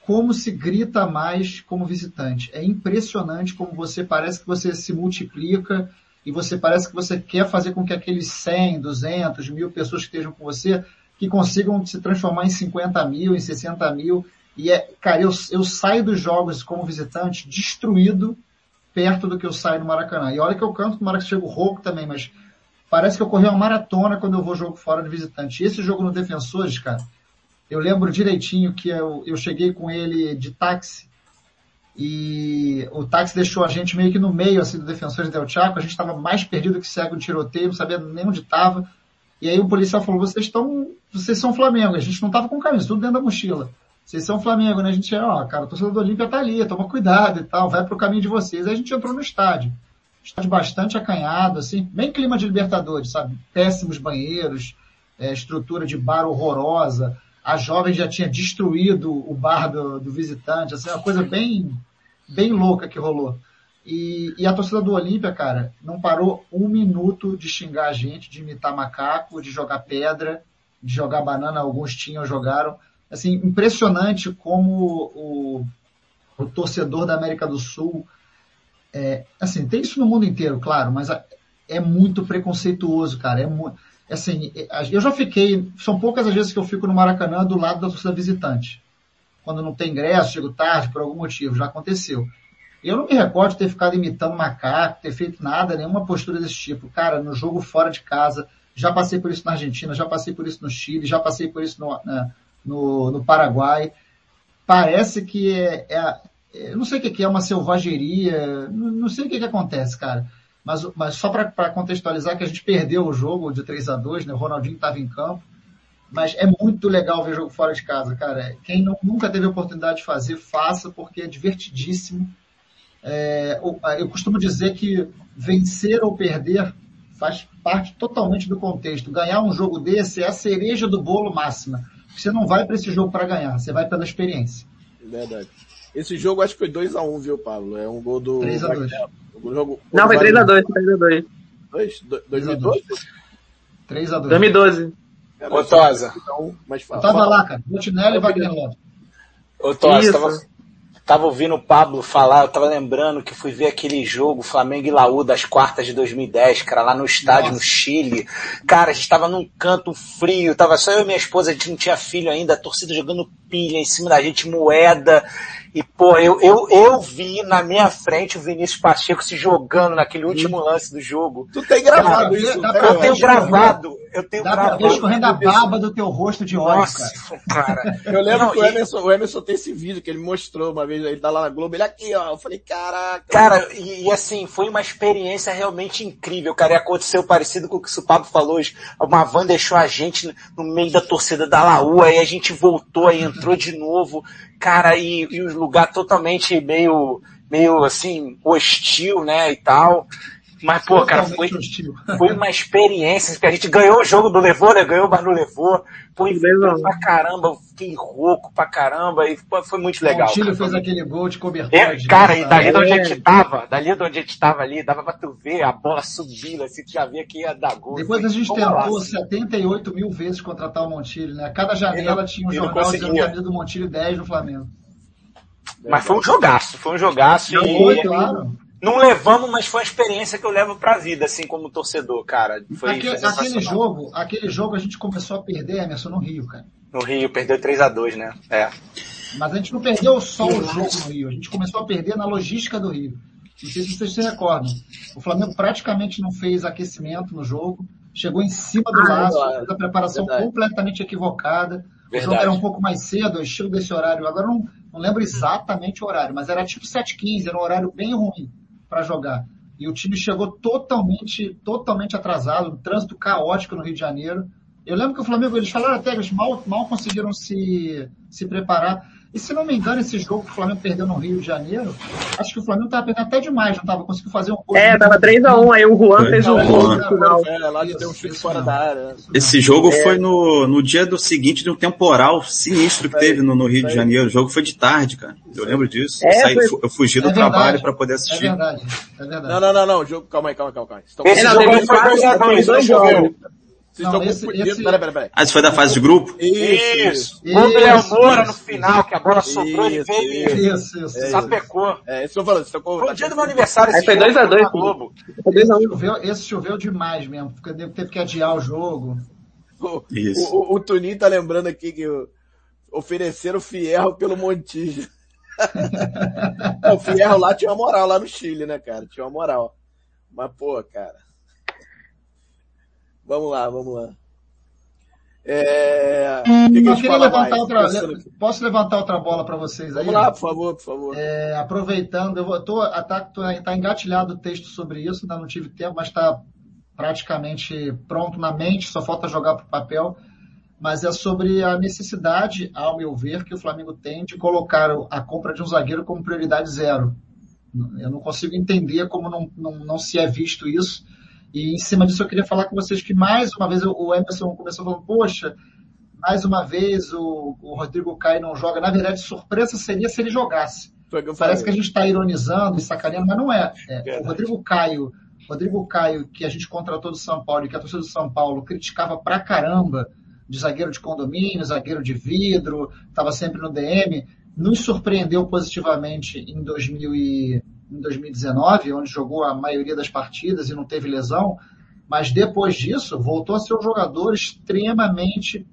Como se grita mais como visitante. É impressionante como você parece que você se multiplica e você parece que você quer fazer com que aqueles 100, 200, mil pessoas que estejam com você, que consigam se transformar em 50 mil, em 60 mil. E é, cara, eu, eu saio dos jogos como visitante destruído perto do que eu saio no Maracanã. E olha que eu canto no Maracanã, chego rouco também, mas parece que eu corri uma maratona quando eu vou jogo fora de visitante. E esse jogo no Defensores, cara, eu lembro direitinho que eu, eu cheguei com ele de táxi e o táxi deixou a gente meio que no meio assim do Defensores Del Chaco, a gente estava mais perdido que cego no tiroteio, não sabia nem onde estava. E aí o policial falou, vocês estão, vocês são Flamengo, a gente não estava com camisa, tudo dentro da mochila. Vocês são Flamengo, né? A gente ó, cara, o torcedor do Olímpia tá ali, toma cuidado e tal, vai pro caminho de vocês. Aí a gente entrou no estádio. Estádio bastante acanhado, assim, bem clima de Libertadores, sabe? Péssimos banheiros, é, estrutura de bar horrorosa. A jovem já tinha destruído o bar do, do visitante, assim, uma coisa bem, bem louca que rolou. E, e, a torcida do Olímpia, cara, não parou um minuto de xingar a gente, de imitar macaco, de jogar pedra, de jogar banana, alguns tinham, jogaram assim, impressionante como o, o torcedor da América do Sul, é, assim, tem isso no mundo inteiro, claro, mas é muito preconceituoso, cara. É muito, assim, é, eu já fiquei, são poucas as vezes que eu fico no Maracanã do lado da torcida visitante. Quando não tem ingresso, chego tarde por algum motivo, já aconteceu. Eu não me recordo de ter ficado imitando macaco, ter feito nada, nenhuma postura desse tipo. Cara, no jogo fora de casa, já passei por isso na Argentina, já passei por isso no Chile, já passei por isso no, na, no, no Paraguai. Parece que é, é, eu não sei o que é uma selvageria, não, não sei o que, que acontece, cara. Mas, mas só para contextualizar que a gente perdeu o jogo de 3 a 2 né? O Ronaldinho estava em campo. Mas é muito legal ver jogo fora de casa, cara. Quem não, nunca teve a oportunidade de fazer, faça, porque é divertidíssimo. É, eu costumo dizer que vencer ou perder faz parte totalmente do contexto. Ganhar um jogo desse é a cereja do bolo máxima. Você não vai para esse jogo para ganhar, você vai pela experiência. Verdade. Esse jogo acho que foi 2x1, um, viu, Pablo? É um gol do. 3x2. Jogo... Não, foi 3x2, 3x2. 2012? 3x2. 2012. Ô, Tosa. Mas fala, eu tava lá, cara. Montinelli e Wagner Lopes. Ô, Tosa, tava, tava ouvindo o Pablo falar, eu tava lembrando que fui ver aquele jogo Flamengo e Laú das quartas de 2010, cara, lá no estádio Nossa. no Chile. Cara, a gente tava num canto frio, tava só eu e minha esposa, a gente não tinha filho ainda, a torcida jogando pilha em cima da gente, moeda. E, pô, eu, eu, eu vi na minha frente o Vinícius Pacheco se jogando naquele último lance do jogo. Tu tem gravado isso? Dá eu tenho gravado. Eu tenho dá gravado. Dá escorrendo a barba do teu rosto de ódio, Nossa, cara. cara. Eu lembro Não, que o Emerson, e... o Emerson tem esse vídeo que ele mostrou uma vez, ele tá lá na Globo, ele aqui, ó. Eu falei, caraca. Cara, e, e assim, foi uma experiência realmente incrível, cara. E aconteceu parecido com o que o Pablo falou hoje. Uma van deixou a gente no meio da torcida da Laú, aí a gente voltou, aí entrou de novo. Cara, e, e o lugar totalmente meio, meio assim, hostil, né, e tal. Mas, pô, cara, foi, foi uma experiência, que a gente ganhou o jogo do levou, né? Ganhou, mas não levou. Foi pra caramba, fiquei rouco pra caramba e pô, foi muito legal. O Chile fez aquele gol de cobertura. É, cara, e dali de onde a gente é. tava, dali de onde a gente tava ali, dava pra tu ver a bola subindo, assim, tu já via que ia dar gol. Depois a gente tentou lá, 78 mil vezes contratar o Montilho, né? Cada janela tinha um jornal dizendo camisa do Montilho 10 no Flamengo. Mas foi um jogaço, foi um jogaço. Não, e... foi, claro. Não levamos, mas foi uma experiência que eu levo pra vida, assim, como torcedor, cara. Foi, aquele, foi aquele jogo, aquele jogo a gente começou a perder, Emerson, no Rio, cara. No Rio, perdeu 3 a 2 né? É. Mas a gente não perdeu só o jogo no Rio, a gente começou a perder na logística do Rio. Não sei se vocês se recordam. O Flamengo praticamente não fez aquecimento no jogo, chegou em cima do ah, laço, fez a preparação verdade. completamente equivocada. Verdade. O jogo era um pouco mais cedo, o estilo desse horário. Agora não, não lembro exatamente o horário, mas era tipo 7h15, era um horário bem ruim para jogar. e o time chegou totalmente, totalmente atrasado, um trânsito caótico no Rio de Janeiro. Eu lembro que o Flamengo, eles falaram até eles mal, mal conseguiram se, se preparar. E se não me engano, esse jogo que o Flamengo perdeu no Rio de Janeiro, acho que o Flamengo estava perdendo até demais, não estava conseguindo fazer um gol. É, tava 3x1, aí o Juan fez um gol no final. É, lá de deu um chute fora da área. Esse jogo é. foi no, no dia do seguinte de um temporal sinistro que teve no, no Rio de Janeiro. O jogo foi de tarde, cara. Eu lembro disso. É, eu, saí, foi... eu fugi do é trabalho para poder assistir. É verdade, é verdade. Não, não, não, não. Jogo, calma aí, calma aí, calma aí. Esse jogo foi 2x2, vocês não, estão confundindo. Esse... Peraí, peraí, peraí. Ah, isso foi da fase de grupo? Isso. Do Léo Moura no final, que a bola sobrou e veio e isso, isso, sapecou. É, isso que eu falando. Isso foi o dia do meu aniversário. Aí foi 2x2 Globo. Choveu, esse choveu demais mesmo, porque teve que adiar o jogo. O, isso. O, o, o Tuninho tá lembrando aqui que ofereceram o Fierro pelo Montijo. o Fierro lá tinha uma moral lá no Chile, né, cara? Tinha uma moral. Mas, pô, cara. Vamos lá, vamos lá. É... Que que eu queria levantar outra, posso levantar outra bola para vocês aí? Vamos lá, por favor, por favor. É, aproveitando, eu vou, tô, tá, tá engatilhado o texto sobre isso, ainda não tive tempo, mas está praticamente pronto na mente, só falta jogar para o papel. Mas é sobre a necessidade, ao meu ver, que o Flamengo tem de colocar a compra de um zagueiro como prioridade zero. Eu não consigo entender como não, não, não se é visto isso e em cima disso eu queria falar com vocês que mais uma vez o Emerson começou falando, poxa, mais uma vez o, o Rodrigo Caio não joga. Na verdade, surpresa seria se ele jogasse. Que Parece que a gente está ironizando e sacaneando, mas não é. é o Rodrigo Caio, Rodrigo Caio, que a gente contratou do São Paulo e que a torcida do São Paulo criticava pra caramba de zagueiro de condomínio, zagueiro de vidro, estava sempre no DM, nos surpreendeu positivamente em 2000 e em 2019, onde jogou a maioria das partidas e não teve lesão, mas depois disso voltou a ser um jogador extremamente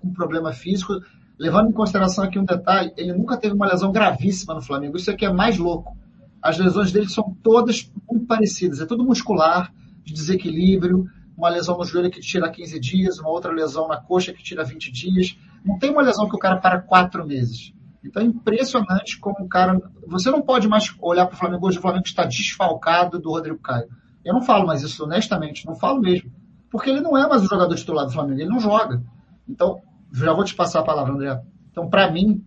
com problema físico, levando em consideração aqui um detalhe, ele nunca teve uma lesão gravíssima no Flamengo, isso aqui é mais louco. As lesões dele são todas muito parecidas, é tudo muscular, de desequilíbrio, uma lesão no joelho que tira 15 dias, uma outra lesão na coxa que tira 20 dias. Não tem uma lesão que o cara para quatro meses. Então é impressionante como o cara. Você não pode mais olhar para o Flamengo hoje, o Flamengo está desfalcado do Rodrigo Caio. Eu não falo mais isso honestamente, não falo mesmo. Porque ele não é mais o jogador titular do Flamengo, ele não joga. Então, já vou te passar a palavra, André. Então, para mim,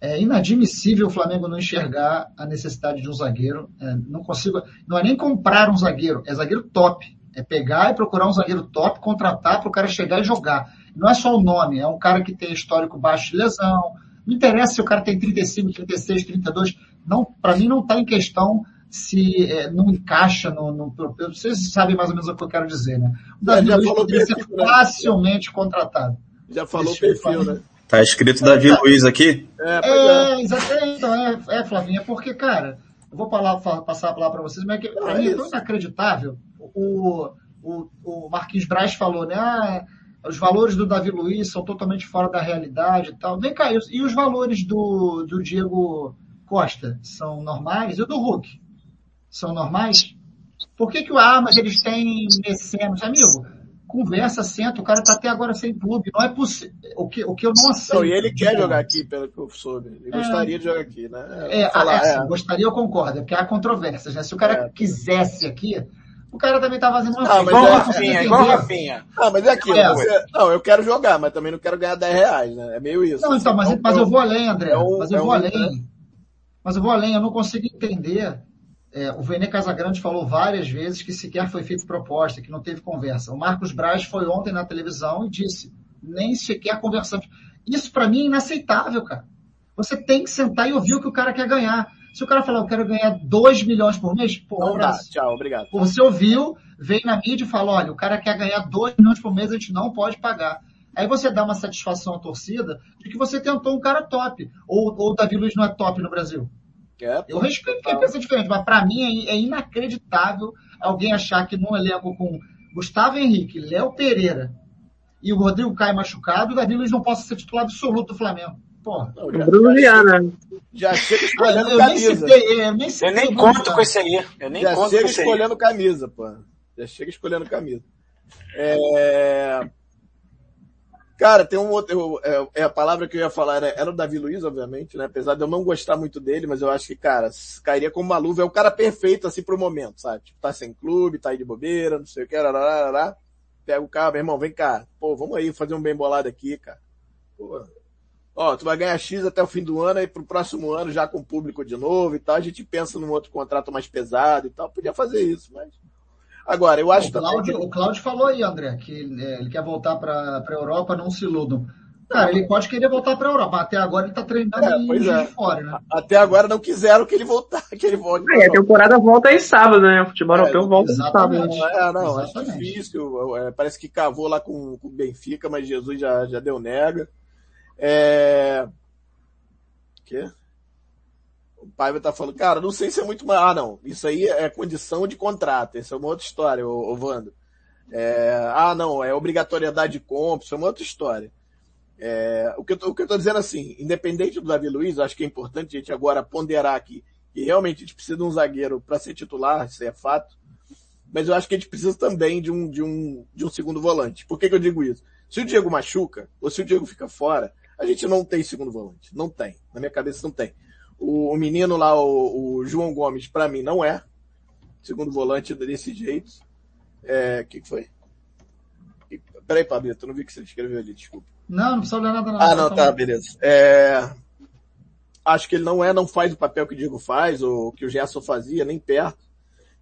é inadmissível o Flamengo não enxergar a necessidade de um zagueiro. É, não consigo. Não é nem comprar um zagueiro, é zagueiro top. É pegar e procurar um zagueiro top, contratar para o cara chegar e jogar. Não é só o nome, é um cara que tem histórico baixo de lesão, não interessa se o cara tem 35, 36, 32. Não, para mim não está em questão se é, não encaixa no, no, Vocês sabem mais ou menos o que eu quero dizer, né? O Davi já Luiz falou poderia ser né? facilmente contratado. Já falou o perfil, né? Tá escrito Davi é, Luiz aqui? É, é, exatamente. Então, é, é, Flavinha, porque, cara, eu vou falar, passar a palavra para vocês, mas é que, pra mim é tão inacreditável. O, o, o Marquinhos Braz falou, né? Ah, os valores do Davi Luiz são totalmente fora da realidade e tal. Vem cá, e os valores do, do Diego Costa são normais? E o do Hulk? São normais? Por que que, ah, mas eles têm mecenas? Amigo, conversa, senta, o cara tá até agora sem clube, não é possível, o que, o que eu não aceito. Não, e ele quer jogar aqui, pelo que eu soube, ele é, gostaria de jogar aqui, né? É, falar, é, assim, é. gostaria eu concordo, é porque há controvérsias, né? Se o cara é. quisesse aqui, o cara também tá fazendo uma não, mas igual é, Rafinha, igual Rafinha. Ah, mas é aquilo. É. Você, não, eu quero jogar, mas também não quero ganhar 10 reais, né? É meio isso. Não, então, mas, então, mas eu vou além, André. É um, mas eu é vou um, além. Né? Mas eu vou além, eu não consigo entender. É, o Vene Casagrande falou várias vezes que sequer foi feita proposta, que não teve conversa. O Marcos Braz foi ontem na televisão e disse, nem sequer conversamos. Isso para mim é inaceitável, cara. Você tem que sentar e ouvir o que o cara quer ganhar. Se o cara falar, eu quero ganhar 2 milhões por mês, pô, não dá. Tchau, obrigado. Você ouviu, veio na mídia e falou, olha, o cara quer ganhar 2 milhões por mês, a gente não pode pagar. Aí você dá uma satisfação à torcida de que você tentou um cara top. Ou, ou o Davi Luiz não é top no Brasil. É, eu respeito quem pensa diferente, mas para mim é, é, inacreditável alguém achar que num elenco com Gustavo Henrique, Léo Pereira e o Rodrigo Caio machucado, o Davi Luiz não possa ser titular absoluto do Flamengo. Porra. Não, já, Bruno Viana. Já chega escolhendo ah, camisa. Nem citei, eu nem, eu nem conto com esse aí. Eu nem já conto chega escolhendo camisa, pô. Já chega escolhendo camisa. É... Cara, tem um outro, eu, é, é, a palavra que eu ia falar era, era o Davi Luiz, obviamente, né? Apesar de eu não gostar muito dele, mas eu acho que, cara, cairia como uma luva. É o cara perfeito, assim, pro momento, sabe? Tipo, tá sem clube, tá aí de bobeira, não sei o que, rararara. Pega o carro, meu irmão, vem cá. Pô, vamos aí fazer um bem bolado aqui, cara. Pô. Ó, tu vai ganhar X até o fim do ano, aí pro próximo ano já com público de novo e tal. A gente pensa num outro contrato mais pesado e tal. Podia fazer isso, mas Agora, eu acho o Cláudio, também... O Cláudio falou aí, André, que é, ele quer voltar para a Europa, não se iludam. Cara, ele pode querer voltar para a Europa. Até agora ele está treinando é, em é. de fora, né? Até agora não quiseram que ele voltar, que ele volte. É, a temporada volta aí sábado, né? O futebol é, europeu volta sábado. É, não, é difícil. É, parece que cavou lá com, com o Benfica, mas Jesus já, já deu nega. É... Quê? O Paiva tá falando, cara, não sei se é muito mais. Ah, não. Isso aí é condição de contrato. Essa é uma outra história, ô, ô Wanda. É... Ah, não, é obrigatoriedade de compra, isso é uma outra história. É... O, que eu tô, o que eu tô dizendo assim, independente do Davi Luiz, acho que é importante a gente agora ponderar aqui que realmente a gente precisa de um zagueiro para ser titular, isso é fato. Mas eu acho que a gente precisa também de um, de um, de um segundo volante. Por que, que eu digo isso? Se o Diego machuca, ou se o Diego fica fora, a gente não tem segundo volante. Não tem. Na minha cabeça não tem. O, o menino lá, o, o João Gomes, para mim não é segundo volante desse jeito. É, o que, que foi? Peraí, Pablito, não vi o que você escreveu ali, desculpa. Não, não precisa olhar nada. Ah, não, tá, beleza. É, acho que ele não é, não faz o papel que o Diego faz, ou que o Gerson fazia, nem perto.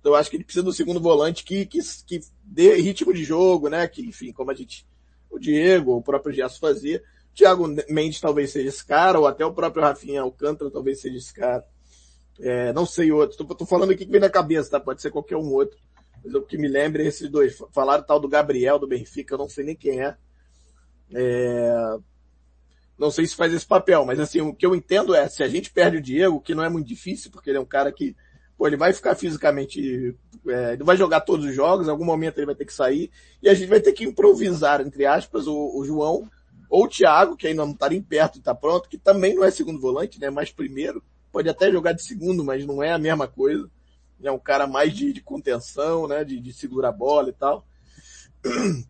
Então eu acho que ele precisa do segundo volante que, que, que dê ritmo de jogo, né? Que, enfim, como a gente, o Diego, o próprio Gerson fazia. Thiago Mendes talvez seja esse cara, ou até o próprio Rafinha Alcântara talvez seja esse cara. É, não sei outro. Tô, tô, falando aqui que vem na cabeça, tá? Pode ser qualquer um outro. Mas o que me lembra é esses dois. Falaram tal do Gabriel, do Benfica, eu não sei nem quem é. é. Não sei se faz esse papel, mas assim, o que eu entendo é, se a gente perde o Diego, que não é muito difícil, porque ele é um cara que, pô, ele vai ficar fisicamente, é, ele vai jogar todos os jogos, em algum momento ele vai ter que sair, e a gente vai ter que improvisar, entre aspas, o, o João ou o Thiago, que ainda não está nem perto e está pronto, que também não é segundo volante, né? Mais primeiro. Pode até jogar de segundo, mas não é a mesma coisa. É um cara mais de, de contenção, né? De, de segurar a bola e tal.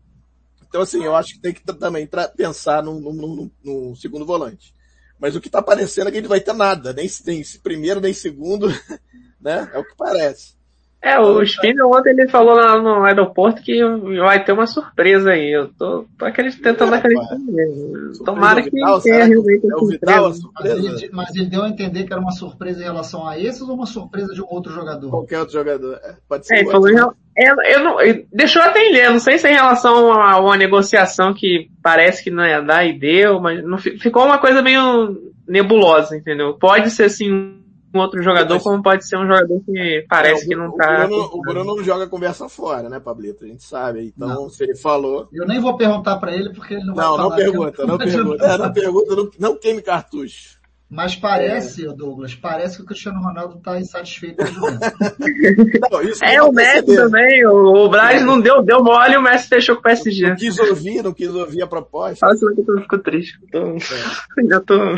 Então, assim, eu acho que tem que também pensar no, no, no, no, segundo volante. Mas o que está parecendo é que gente vai ter nada, nem, nem primeiro, nem segundo, né? É o que parece. É, o Spinner ontem ele falou lá no aeroporto que vai ter uma surpresa aí. Eu tô, tô acreditando, tentando acreditar nele. Tomara que Vidal, tenha realmente é surpresa. surpresa. Mas, ele, deu a entender que era uma surpresa em relação a esses ou uma surpresa de um outro jogador? Qualquer outro jogador. É, pode ser. É, ele falou, eu, eu não, deixou até em ler, não sei se é em relação a uma negociação que parece que não ia dar e deu, mas não, ficou uma coisa meio nebulosa, entendeu? Pode ser assim um outro jogador, mas... como pode ser um jogador que parece é, o, que não tá. O Bruno, o Bruno não joga conversa fora, né, Pablito? A gente sabe. Então, não. se ele falou. Eu nem vou perguntar para ele porque ele não vai Não, não pergunta, não pergunta. É, não pergunta, não, não queime cartucho. Mas parece, é. Douglas, parece que o Cristiano Ronaldo está insatisfeito com não, É o Messi também, o, o Braz é. não deu, deu mole e o Messi fechou com o PSG. Não, não quis ouvir, não quis ouvir a proposta. Nossa, eu fico triste. Tô... É. Já tô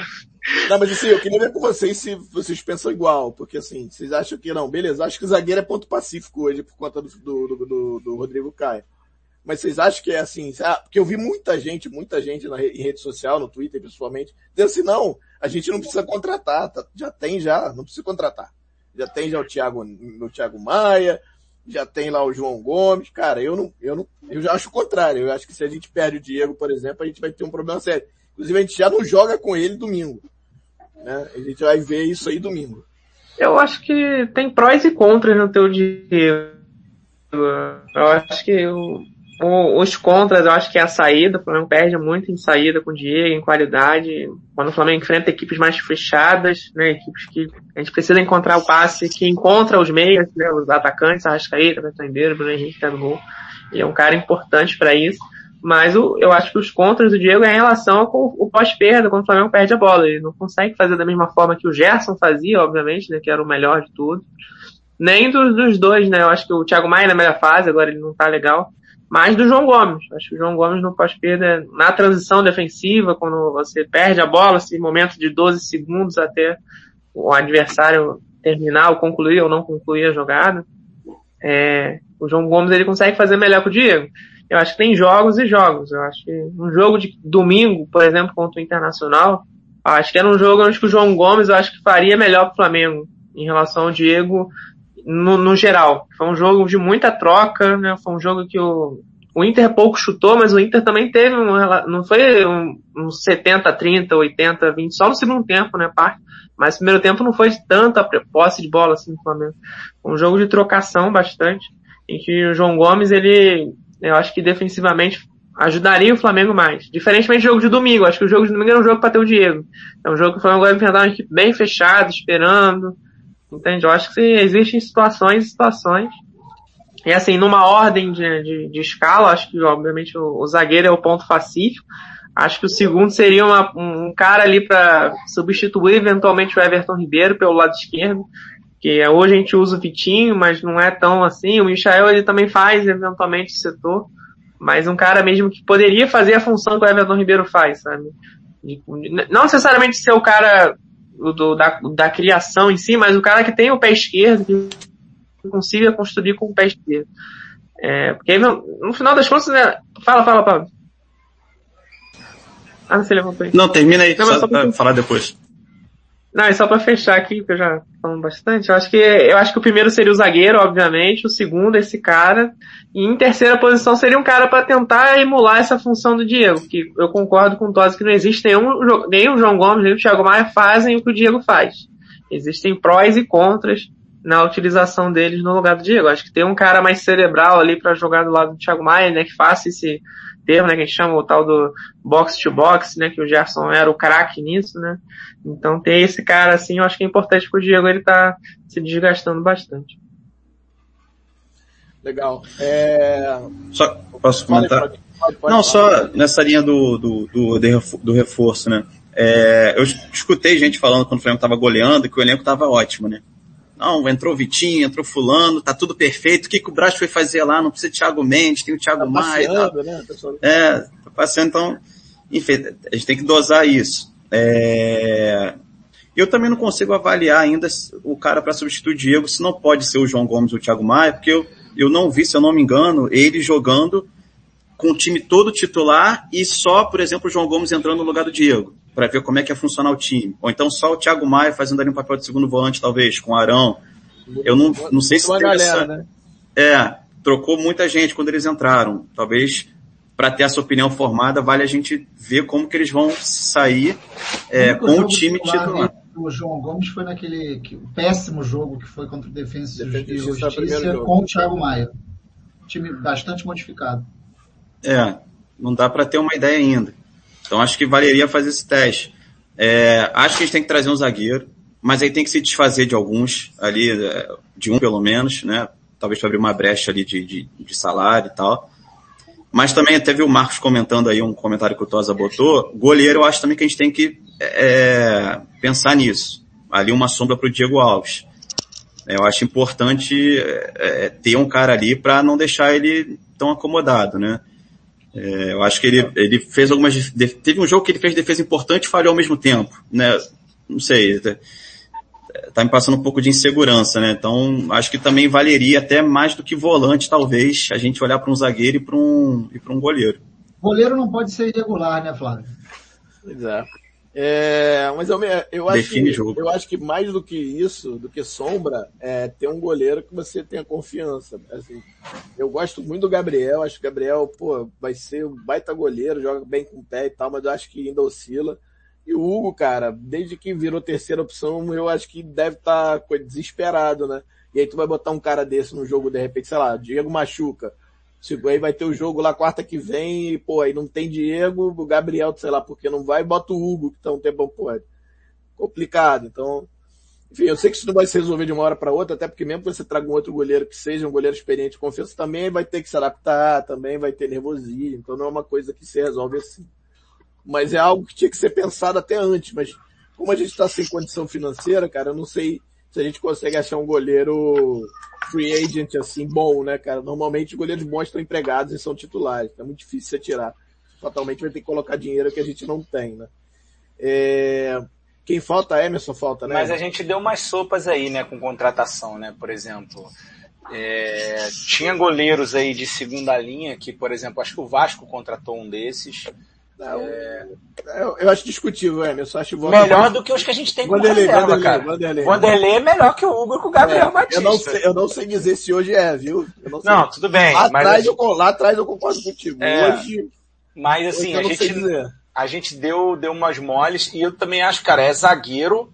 não, mas assim, eu queria ver com vocês se vocês pensam igual, porque assim, vocês acham que não, beleza, acho que o zagueiro é ponto pacífico hoje por conta do, do, do, do Rodrigo Caio. Mas vocês acham que é assim, ah, porque eu vi muita gente, muita gente na, em rede social, no Twitter principalmente, dizendo assim, não, a gente não precisa contratar, tá, já tem já, não precisa contratar. Já tem já o Thiago, o Thiago Maia, já tem lá o João Gomes, cara, eu não, eu não, eu já acho o contrário, eu acho que se a gente perde o Diego, por exemplo, a gente vai ter um problema sério. Inclusive a gente já não joga com ele domingo. Né? A gente vai ver isso aí domingo. Eu acho que tem prós e contras no teu dia. Eu acho que o, o, os contras, eu acho que é a saída. O Flamengo perde muito em saída com o Diego, em qualidade. Quando o Flamengo enfrenta equipes mais fechadas, né, equipes que a gente precisa encontrar o passe que encontra os meias, né, os atacantes, Arrascaíta, Betandeiro, Bruno Henrique, tá no gol. E é um cara importante para isso. Mas o, eu acho que os contras do Diego é em relação com o pós-perda, quando o Flamengo perde a bola. Ele não consegue fazer da mesma forma que o Gerson fazia, obviamente, né, que era o melhor de tudo. Nem dos, dos dois, né? Eu acho que o Thiago Maia na melhor fase, agora ele não tá legal. Mas do João Gomes. Acho que o João Gomes no pós-perda, na transição defensiva, quando você perde a bola, esse momento de 12 segundos até o adversário terminar ou concluir ou não concluir a jogada, é, o João Gomes ele consegue fazer melhor que o Diego. Eu acho que tem jogos e jogos. Eu acho que um jogo de domingo, por exemplo, contra o Internacional, acho que era um jogo onde o João Gomes eu acho que faria melhor para o Flamengo em relação ao Diego no, no, geral. Foi um jogo de muita troca, né? Foi um jogo que o, o Inter pouco chutou, mas o Inter também teve um, não foi um, um 70, 30, 80, 20, só no segundo tempo, né, parte. Mas primeiro tempo não foi tanta posse de bola assim no Flamengo. Um jogo de trocação bastante, em que o João Gomes, ele, eu acho que defensivamente ajudaria o Flamengo mais. Diferentemente do jogo de domingo, acho que o jogo de domingo era um jogo para ter o Diego. É um jogo que o Flamengo vai enfrentar uma equipe bem fechada, esperando. Entende? Eu acho que existem situações e situações. E assim, numa ordem de, de, de escala, acho que obviamente o, o zagueiro é o ponto pacífico. Acho que o segundo seria uma, um cara ali para substituir eventualmente o Everton Ribeiro pelo lado esquerdo, que hoje a gente usa o Vitinho, mas não é tão assim. O Michael ele também faz eventualmente esse setor, mas um cara mesmo que poderia fazer a função que o Everton Ribeiro faz, sabe? Não necessariamente ser o cara do, da, da criação em si, mas o cara que tem o pé esquerdo, que consiga construir com o pé esquerdo. É, porque no, no final das contas, né, fala, fala, Pablo. Ah, você levantou aí. Não, termina aí, não, só, só falar depois. Não, é só para fechar aqui, porque eu já falando bastante. Eu acho que eu acho que o primeiro seria o zagueiro, obviamente, o segundo esse cara, e em terceira posição seria um cara para tentar emular essa função do Diego, que eu concordo com o Tosi que não existe nenhum nem o João Gomes nem o Thiago Maia fazem o que o Diego faz. Existem prós e contras na utilização deles no lugar do Diego. Acho que tem um cara mais cerebral ali para jogar do lado do Thiago Maia, né, que faça esse termo, né, que a gente chama o tal do box to box, né, que o Gerson era o craque nisso, né. Então ter esse cara assim, eu acho que é importante pro Diego ele tá se desgastando bastante. Legal. É... Só posso comentar? Pode, pode, pode, Não, só nessa linha do, do, do, do reforço, né. É, eu escutei gente falando quando o Flamengo estava goleando que o elenco estava ótimo, né? Não, entrou Vitinho, entrou fulano, tá tudo perfeito. O que, que o Braz foi fazer lá? Não precisa de Thiago Mendes, tem o Thiago tá Maia. Passeando, né, É, tá passeando, então, enfim, a gente tem que dosar isso. É... Eu também não consigo avaliar ainda o cara para substituir o Diego, se não pode ser o João Gomes ou o Thiago Maia, porque eu, eu não vi, se eu não me engano, ele jogando com o time todo titular e só, por exemplo, o João Gomes entrando no lugar do Diego para ver como é que ia funcionar o time. Ou então só o Thiago Maia fazendo ali um papel de segundo volante, talvez, com o Arão. Eu não, não sei se tem galera, essa... né? É, trocou muita gente quando eles entraram. Talvez para ter essa opinião formada, vale a gente ver como que eles vão sair é, com o time titular. titular. O João Gomes foi naquele que, o péssimo jogo que foi contra o Defensa e Justiça com o Thiago Maia. Time bastante modificado. É, não dá para ter uma ideia ainda. Então acho que valeria fazer esse teste. É, acho que a gente tem que trazer um zagueiro, mas aí tem que se desfazer de alguns ali, é, de um pelo menos, né? Talvez para abrir uma brecha ali de, de, de, salário e tal. Mas também teve o Marcos comentando aí um comentário que o Tosa botou. Goleiro, eu acho também que a gente tem que é, pensar nisso. Ali uma sombra para o Diego Alves. Eu acho importante é, é, ter um cara ali para não deixar ele tão acomodado, né? É, eu acho que ele, ele fez algumas. Teve um jogo que ele fez defesa importante e falhou ao mesmo tempo, né? Não sei. Tá, tá me passando um pouco de insegurança, né? Então, acho que também valeria até mais do que volante, talvez, a gente olhar para um zagueiro e para um, e para um goleiro. Goleiro não pode ser irregular, né, Flávio? Pois é. É, mas eu, eu, acho que, eu acho que mais do que isso, do que sombra, é ter um goleiro que você tenha confiança. Assim, eu gosto muito do Gabriel, acho que o Gabriel, pô, vai ser um baita goleiro, joga bem com o pé e tal, mas eu acho que ainda oscila. E o Hugo, cara, desde que virou terceira opção, eu acho que deve estar tá desesperado, né? E aí tu vai botar um cara desse no jogo, de repente, sei lá, Diego machuca. Aí vai ter o jogo lá quarta que vem e, pô, aí não tem Diego, o Gabriel, sei lá porque não vai, bota o Hugo, que tá um tempão, pô, é complicado. Então, enfim, eu sei que isso não vai se resolver de uma hora para outra, até porque mesmo que você traga um outro goleiro que seja um goleiro experiente confiança, também vai ter que se adaptar, também vai ter nervosismo, então não é uma coisa que se resolve assim. Mas é algo que tinha que ser pensado até antes, mas como a gente está sem condição financeira, cara, eu não sei se a gente consegue achar um goleiro free agent assim bom, né, cara? Normalmente goleiros bons estão empregados e são titulares. É muito difícil você tirar. Fatalmente vai ter que colocar dinheiro que a gente não tem, né? É... Quem falta, Emerson falta, né? Mas a gente deu umas sopas aí, né, com contratação, né? Por exemplo, É, tinha goleiros aí de segunda linha, que, por exemplo, acho que o Vasco contratou um desses. É, eu, eu, acho discutível, Emerson. Acho melhor do que os que a gente tem com Vanderlei, reserva, Vanderlei, cara. Vanderlei, Vanderlei é melhor que o Hugo e o Gabriel é, Batista. Eu não, sei, eu não sei dizer se hoje é, viu? não, não tudo bem. Lá, mas atrás, eu, lá atrás eu concordo contigo. É, hoje. Mas assim, hoje a gente, a gente deu, deu umas moles e eu também acho, cara, é zagueiro.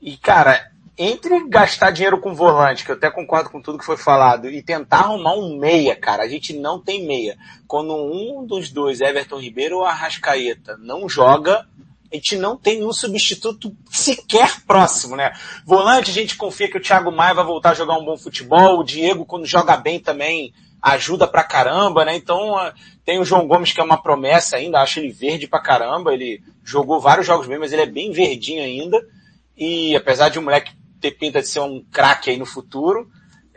E, cara, entre gastar dinheiro com volante, que eu até concordo com tudo que foi falado, e tentar arrumar um meia, cara, a gente não tem meia. Quando um dos dois, Everton Ribeiro ou Arrascaeta, não joga, a gente não tem um substituto sequer próximo, né? Volante, a gente confia que o Thiago Maia vai voltar a jogar um bom futebol, o Diego, quando joga bem também, ajuda pra caramba, né? Então, tem o João Gomes, que é uma promessa ainda, acho ele verde pra caramba, ele jogou vários jogos bem, mas ele é bem verdinho ainda. E apesar de um moleque ter pinta de ser um craque aí no futuro.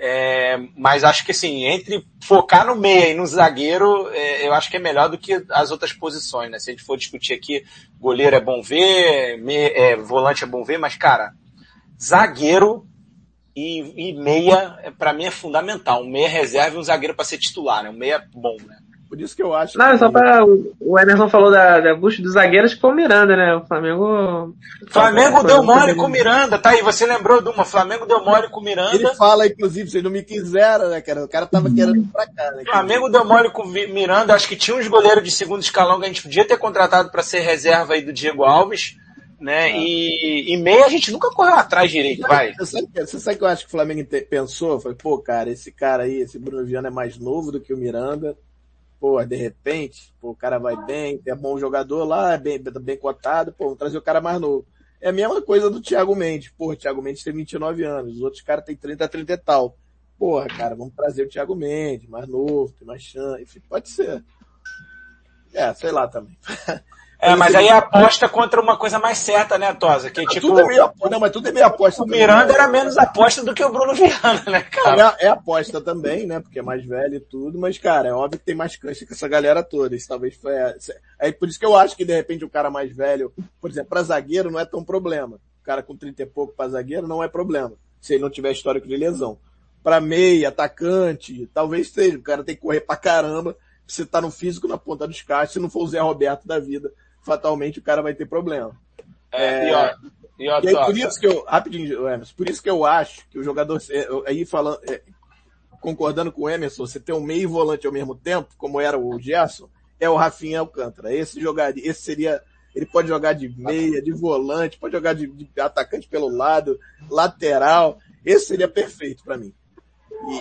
É, mas acho que assim, entre focar no meia e no zagueiro, é, eu acho que é melhor do que as outras posições, né? Se a gente for discutir aqui, goleiro é bom ver, me, é, volante é bom ver, mas cara, zagueiro e, e meia, é, para mim é fundamental. Um meia reserva e um zagueiro para ser titular, né? Um meia bom, né? Por isso que eu acho. Não, que... só para o Emerson falou da, da busca dos zagueiros que foi o Miranda, né? O Flamengo. Flamengo deu mole com o Miranda, tá aí. Você lembrou de uma? Flamengo deu mole com o Miranda. Ele fala, inclusive, vocês não me quiseram, né, cara? O cara tava uhum. querendo ir pra cá, né? Flamengo deu mole com o Miranda. Acho que tinha uns goleiros de segundo escalão que a gente podia ter contratado para ser reserva aí do Diego Alves né? Ah. E, e meia a gente nunca correu atrás direito, vai. Você sabe, você sabe que eu acho que o Flamengo pensou? Foi, pô, cara, esse cara aí, esse Bruno Viana é mais novo do que o Miranda pô, de repente, pô, o cara vai bem, é bom jogador lá, é bem, bem cotado, pô, vamos trazer o cara mais novo. É a mesma coisa do Thiago Mendes. Pô, o Thiago Mendes tem 29 anos, os outros caras têm 30, 30 e tal. Porra, cara, vamos trazer o Thiago Mendes, mais novo, tem mais chance, enfim, pode ser. É, sei lá também. É, mas aí é aposta contra uma coisa mais certa, né, Tosa? Que, tipo, tudo é meio aposta, não, mas tudo é meio aposta. O Miranda também, era menos aposta do que o Bruno Viana, né, cara? É, é, aposta também, né, porque é mais velho e tudo, mas, cara, é óbvio que tem mais cancha que essa galera toda. Isso talvez foi, é, é por isso que eu acho que, de repente, o cara mais velho, por exemplo, pra zagueiro não é tão problema. O cara com 30 e pouco pra zagueiro não é problema, se ele não tiver histórico de lesão. Pra meia, atacante, talvez seja. O cara tem que correr pra caramba, você tá no físico na ponta dos cachos, se não for o Zé Roberto da vida fatalmente o cara vai ter problema. É, é e, ó, e, ó, e aí, por isso que eu, rapidinho, Emerson, por isso que eu acho que o jogador, aí falando, é, concordando com o Emerson, você ter um meio volante ao mesmo tempo, como era o Gerson, é o Rafinha Alcântara. Esse jogar, esse seria, ele pode jogar de meia, de volante, pode jogar de, de atacante pelo lado, lateral. Esse seria perfeito para mim.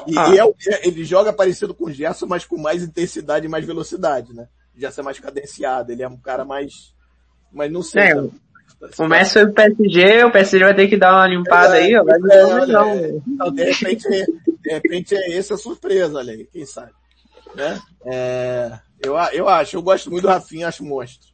E, ah. e é, ele joga parecido com o Gerson, mas com mais intensidade e mais velocidade, né? Já ser mais cadenciado. Ele é um cara mais. Mas não sei. É, o Messi foi pro PSG, o PSG vai ter que dar uma limpada é, aí, ó. Vai é, não. É, então, de repente, de repente é essa a surpresa, olha aí, quem sabe. Né? É, eu, eu acho, eu gosto muito do Rafinha, acho monstro.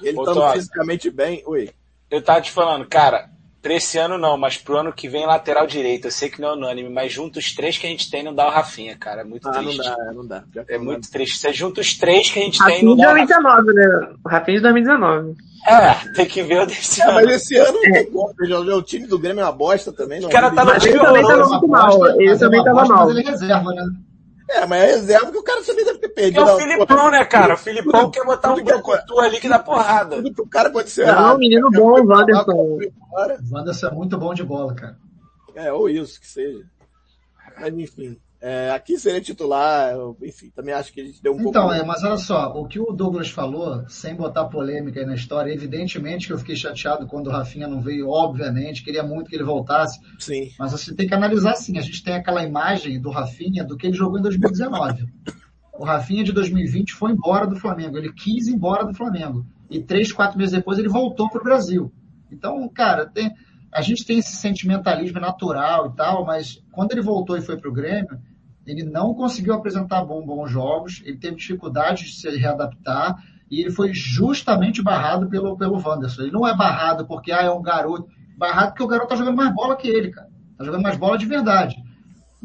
Ele tá fisicamente bem. Oi. Eu tava te falando, cara, Pra esse ano não, mas pro ano que vem lateral direito. Eu sei que não é unânime, mas junto os três que a gente tem não dá o Rafinha, cara. É muito ah, triste. Não dá, não dá. É muito triste. Você junta os três que a gente Rafinha tem não dá. 2019, né? O Rafinha de 2019. É, tem que ver o desse é, ano. Mas esse ano não tem como. O time do Grêmio é uma bosta também. Não. O cara tá no time também tava muito mal. Ele também tava mal. Ele é reserva, né? É, mas é reserva que o cara também deve ter perdido. É o Filipão, né, cara? O Filipão quer botar um brucutu ali que dá porrada. Tudo pro cara pode ser Não, errado. menino bom, o Wanderson. O Wanderson é muito bom de bola, cara. É, ou isso que seja. Mas enfim. É, aqui seria titular, enfim, também acho que a gente deu um então, pouco. Então, é, mas olha só, o que o Douglas falou, sem botar polêmica aí na história, evidentemente que eu fiquei chateado quando o Rafinha não veio, obviamente, queria muito que ele voltasse. Sim. Mas você tem que analisar assim, a gente tem aquela imagem do Rafinha do que ele jogou em 2019. o Rafinha de 2020 foi embora do Flamengo, ele quis ir embora do Flamengo. E três, quatro meses depois ele voltou para o Brasil. Então, cara, tem, a gente tem esse sentimentalismo natural e tal, mas quando ele voltou e foi para o Grêmio, ele não conseguiu apresentar bons, bons jogos, ele teve dificuldade de se readaptar e ele foi justamente barrado pelo, pelo Wanderson. Ele não é barrado porque ah, é um garoto, barrado porque o garoto tá jogando mais bola que ele, cara. Tá jogando mais bola de verdade.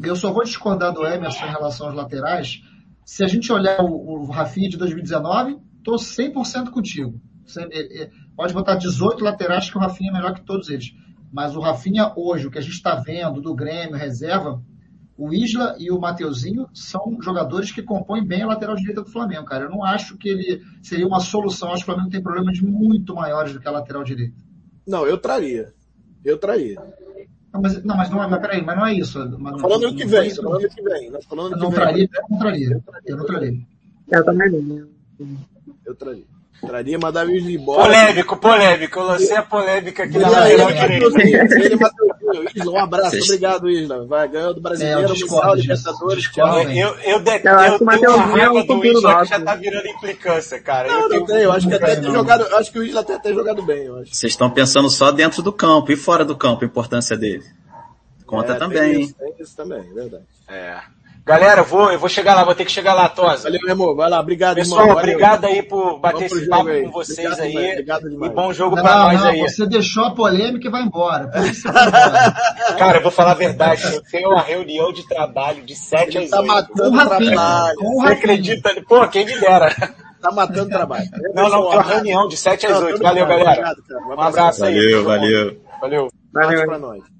Eu só vou discordar do Emerson em relação aos laterais. Se a gente olhar o, o Rafinha de 2019, tô 100% contigo. É, é, pode botar 18 laterais que o Rafinha é melhor que todos eles. Mas o Rafinha hoje, o que a gente está vendo do Grêmio, reserva, o Isla e o Mateuzinho são jogadores que compõem bem a lateral direita do Flamengo, cara. Eu não acho que ele seria uma solução. Acho que o Flamengo tem problemas muito maiores do que a lateral direita. Não, eu traria. Eu traria. Não, mas não, mas não, é, mas peraí, mas não é isso. Mas, falando no que vem, falando no que vem. Nós falando não, traria, eu não traria. Eu não traria. Eu também não. Eu traria. Traria mandar o Isla embora. Polêmico, polêmico. Eu lancei a polêmica aqui na lateral direita. Isla, um abraço, Vocês... obrigado, Isla. Vai ganhando do brasileiro, é, Mundial, Libertadores. Eu, eu, eu, de, eu, eu tenho uma raiva do Isla que já tá virando implicância, cara. Não, eu não tenho. Eu acho que até tem jogado, acho que o Isla até tem jogado bem, eu acho. Vocês estão pensando só dentro do campo e fora do campo, a importância dele. Conta é, também. Tem isso, tem isso também, é verdade. É. Galera, eu vou, eu vou chegar lá, vou ter que chegar lá, Tosa. Valeu, meu amor. Vai lá, obrigado, Pessoal, irmão. obrigado aí por bater esse papo aí. com vocês obrigado, aí. Obrigado demais. E bom jogo não, pra nós não, aí. Você deixou a polêmica e vai embora. Vai embora. Cara, eu vou falar a verdade. Eu tenho uma reunião de trabalho de 7 às 8. Tá matando o trabalho. Você acredita? Pô, quem me dera. Tá matando trabalho. Não, não, uma reunião de 7 às 8. Valeu, galera. Um abraço aí. Valeu, valeu. Valeu. Valeu. Pra nós.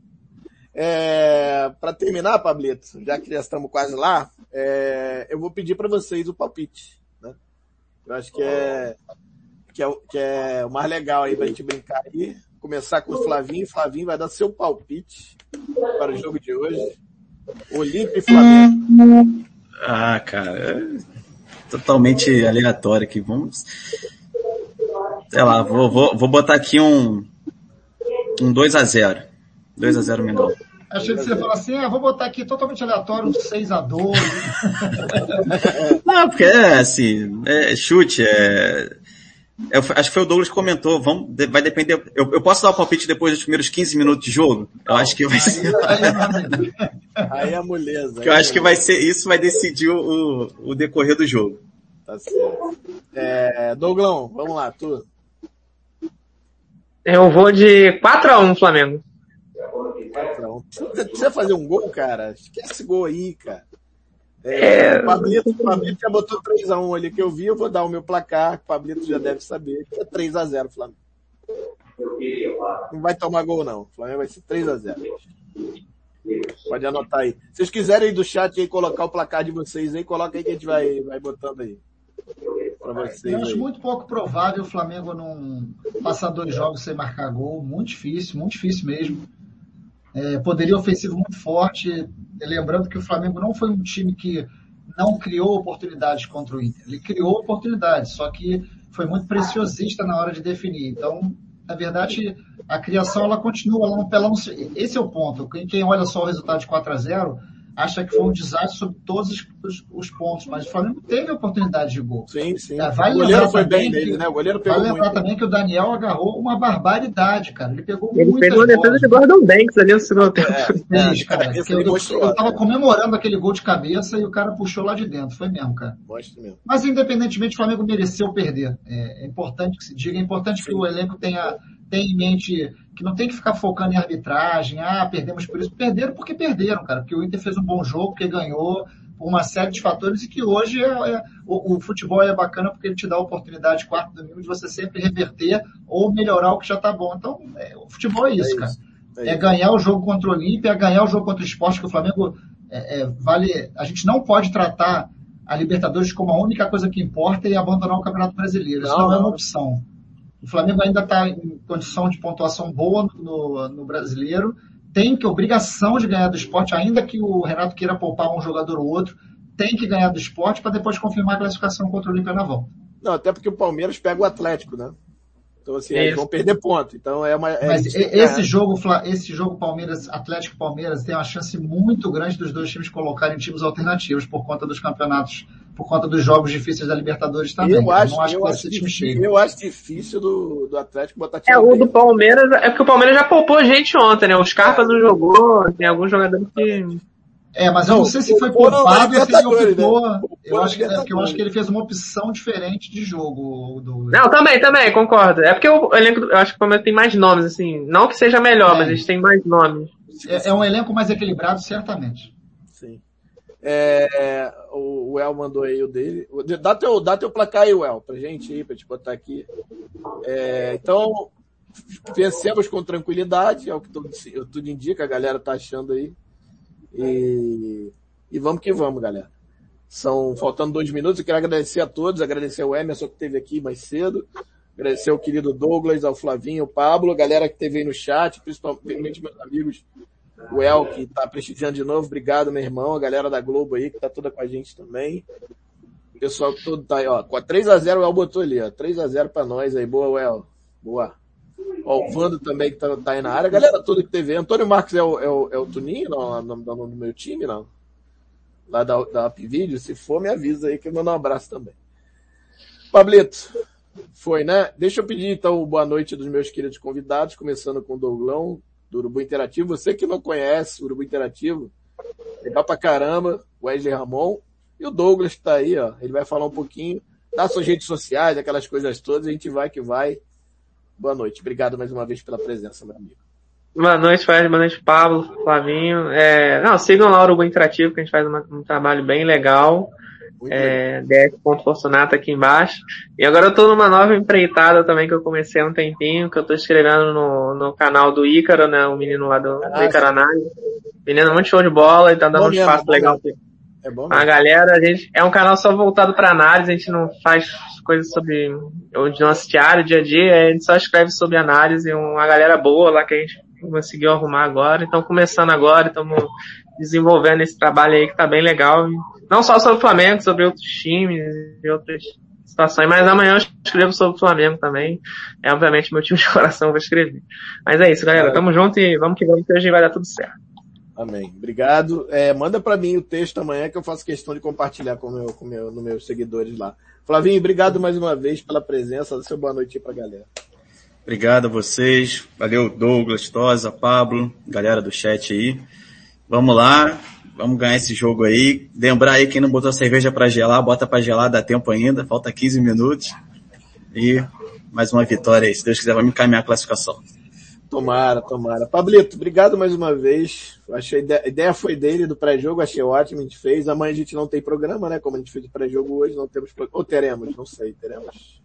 É, para terminar, Pablito, já que já estamos quase lá, é, eu vou pedir para vocês o palpite. Né? Eu acho que é, que, é, que é o mais legal aí para a gente brincar aí. Começar com o Flavinho. Flavinho vai dar seu palpite para o jogo de hoje. Olímpio e Flamengo. Ah, cara, é totalmente aleatório aqui. Vamos. Sei lá, vou, vou, vou botar aqui um, um 2 a 0 2 a 0 Mengão. Achei que você ia falar assim, ah, vou botar aqui totalmente aleatório, um 6x2. Não, porque é assim, é chute, é. Eu, acho que foi o Douglas que comentou, vamos, vai depender. Eu, eu, posso dar o palpite depois dos primeiros 15 minutos de jogo? Eu acho que vai ser. Aí é a moleza. eu acho que vai ser, isso vai decidir o, o decorrer do jogo. Tá certo. É, Douglão, vamos lá, tu. Eu vou de 4x1 Flamengo. Patrão. Precisa fazer um gol, cara? Esquece esse gol aí, cara. É, é... O Pablito, o Pablito já botou 3x1 ali que eu vi, eu vou dar o meu placar, o Pablito já deve saber, que é 3x0 Flamengo. Não vai tomar gol não, o Flamengo vai ser 3x0. Pode anotar aí. Se vocês quiserem ir do chat aí colocar o placar de vocês aí, coloca aí que a gente vai, vai botando aí. Pra vocês eu acho aí. muito pouco provável o Flamengo não passar dois jogos sem marcar gol. Muito difícil, muito difícil mesmo. É, poderia ofensivo muito forte. Lembrando que o Flamengo não foi um time que não criou oportunidades contra o Inter. Ele criou oportunidades, só que foi muito preciosista na hora de definir. Então, na verdade, a criação ela continua. Ela não, ela não, esse é o ponto. Quem, olha só o resultado de 4 a 0 acha que foi um desastre sobre todos os, os, os, pontos, mas o Flamengo teve oportunidade de gol. Sim, sim. É, vale o goleiro foi bem dele, né? O goleiro pegou Vale lembrar muito. também que o Daniel agarrou uma barbaridade, cara. Ele pegou Ele pegou a defesa de Gordon Banks ali no segundo tempo. É, é, cara, eu, eu, eu tava comemorando aquele gol de cabeça e o cara puxou lá de dentro. Foi mesmo, cara. mesmo. Mas independentemente, o Flamengo mereceu perder. É, é importante que se diga, é importante sim. que o elenco tenha tem em mente que não tem que ficar focando em arbitragem, ah, perdemos por isso. Perderam porque perderam, cara, porque o Inter fez um bom jogo, porque ganhou por uma série de fatores e que hoje é, é o, o, futebol é bacana porque ele te dá a oportunidade, quarto domingo, de você sempre reverter ou melhorar o que já está bom. Então, é, o futebol é isso, é cara. Isso. É, é ganhar o jogo contra o Olímpia, é ganhar o jogo contra o esporte, que o Flamengo é, vale. A gente não pode tratar a Libertadores como a única coisa que importa e abandonar o Campeonato Brasileiro. Isso não, não é uma opção. O Flamengo ainda está em condição de pontuação boa no, no brasileiro, tem que obrigação de ganhar do esporte, ainda que o Renato queira poupar um jogador ou outro, tem que ganhar do esporte para depois confirmar a classificação contra o Olímpia na volta. Não, até porque o Palmeiras pega o Atlético, né? Então, assim, eles vão perder ponto. Então, é uma. É Mas esse jogo, esse jogo Palmeiras, Atlético Palmeiras, tem uma chance muito grande dos dois times colocarem times alternativos por conta dos campeonatos, por conta dos jogos difíceis da Libertadores também. Eu acho, não acho eu que acho time cheio. Eu acho difícil do, do Atlético botar time. É, o do Palmeiras, é porque o Palmeiras já poupou gente ontem, né? O Scarpa é. não jogou, tem alguns jogadores que. É, mas eu não, sei se foi poupado ou se ele optou. Né? Eu acho, que, é, eu acho que ele fez uma opção diferente de jogo. Do... Não, também, também, concordo. É porque o elenco, eu acho que o Palmeiras tem mais nomes, assim. Não que seja melhor, é. mas eles têm mais nomes. É, é, um elenco mais equilibrado, certamente. É, o, o El mandou aí o dele. Dá teu, dá teu placar aí, El, pra gente ir, pra te botar aqui. É, então, vencemos com tranquilidade, é o que tudo, tudo indica, a galera tá achando aí. E, e vamos que vamos, galera. São faltando dois minutos. Eu quero agradecer a todos, agradecer ao Emerson que esteve aqui mais cedo, agradecer ao querido Douglas, ao Flavinho, ao Pablo, a galera que esteve aí no chat, principalmente meus amigos, o El, que está prestigiando de novo. Obrigado, meu irmão, a galera da Globo aí, que está toda com a gente também. O pessoal todo tá aí, ó. Com a 3x0 o El botou ali, ó. 3x0 para nós aí. Boa, El. Boa. Ó, o Vando também que tá, tá, aí na área. A galera toda que teve. Antônio Marques é o, é o, é o Tuninho, não, no, no, no meu time, não? Lá da, da Upvideo. Se for, me avisa aí que eu mando um abraço também. Pablito, foi, né? Deixa eu pedir então boa noite dos meus queridos convidados, começando com o Douglão, do Urubu Interativo. Você que não conhece o Urubu Interativo, legal pra caramba, Wesley Ramon. E o Douglas que tá aí, ó. Ele vai falar um pouquinho das suas redes sociais, aquelas coisas todas. A gente vai que vai. Boa noite. Obrigado mais uma vez pela presença, meu amigo. Boa noite, Fred. Boa noite, Pablo, Flavinho. É, não, sigam lá o Urubu Interativo, que a gente faz uma, um trabalho bem legal. É, df.fortunato aqui embaixo. E agora eu tô numa nova empreitada também que eu comecei há um tempinho, que eu tô escrevendo no, no canal do Ícaro, né? O menino lá do, ah, Ícaro Análise. Menino muito show de bola e tá dando bom um espaço mesmo, legal aqui. É bom a galera, a gente, é um canal só voltado para análise, a gente não faz coisas sobre o nosso diário, dia a dia, a gente só escreve sobre análise, uma galera boa lá que a gente conseguiu arrumar agora, então começando agora, estamos desenvolvendo esse trabalho aí que tá bem legal, não só sobre o Flamengo, sobre outros times e outras situações, mas amanhã eu escrevo sobre o Flamengo também, é obviamente meu time de coração vou escrever. Mas é isso galera, tamo junto e vamos que vamos que hoje vai dar tudo certo. Amém. Obrigado. É, manda para mim o texto amanhã que eu faço questão de compartilhar com meu, com meu, nos meus seguidores lá. Flavinho, obrigado mais uma vez pela presença. Dá seu boa noite para a galera. Obrigado a vocês. Valeu, Douglas, Tosa, Pablo, galera do chat aí. Vamos lá. Vamos ganhar esse jogo aí. Lembrar aí quem não botou cerveja para gelar, bota para gelar, dá tempo ainda. Falta 15 minutos. E mais uma vitória aí. Se Deus quiser, vamos encaminhar a classificação. Tomara, tomara. Pablito, obrigado mais uma vez. Achei, a ideia foi dele do pré-jogo, achei ótimo, a gente fez. Amanhã a gente não tem programa, né? Como a gente fez o pré-jogo hoje, não temos Ou teremos, não sei, teremos.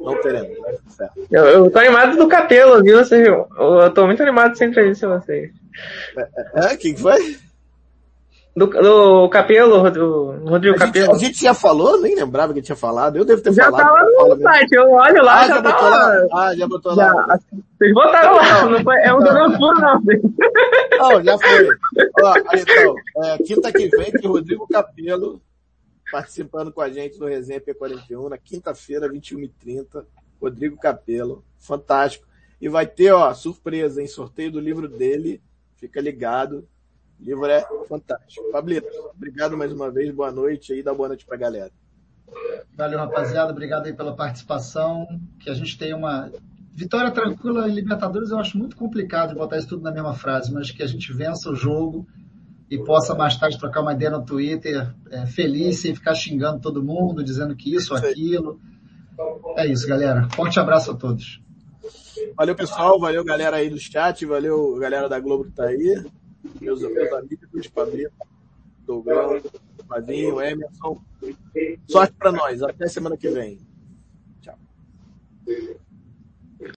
Não teremos, né? certo. Eu, eu tô animado do Capelo, viu? Eu, eu tô muito animado de ser entrevista vocês. É, é, quem foi? Do, do Capelo, do Rodrigo a Capelo. Gente, a gente já falou, nem lembrava que tinha falado. Eu devo ter já falado. Já tava no site, eu olho lá, ah, já, já botou lá. Ah, já botou já, lá. Vocês botaram lá, não foi, é um não furo não. Não, já foi. Ó, então, é, quinta que vem tem Rodrigo Capelo participando com a gente no Resenha P41, na quinta-feira, 21h30. Rodrigo Capelo, fantástico. E vai ter, ó, surpresa, em sorteio do livro dele. Fica ligado o livro é fantástico. Pablito, obrigado mais uma vez, boa noite aí, dá boa noite pra galera. Valeu, rapaziada, obrigado aí pela participação, que a gente tenha uma vitória tranquila em Libertadores, eu acho muito complicado botar isso tudo na mesma frase, mas que a gente vença o jogo e possa mais tarde trocar uma ideia no Twitter é, feliz, sem ficar xingando todo mundo, dizendo que isso, aquilo. É isso, galera. Forte abraço a todos. Valeu, pessoal. Valeu, galera aí do chat. Valeu, galera da Globo que tá aí. Meus, meus amigos, Fabrício Douglas, Fazinho Emerson. Sorte para nós. Até semana que vem. Tchau.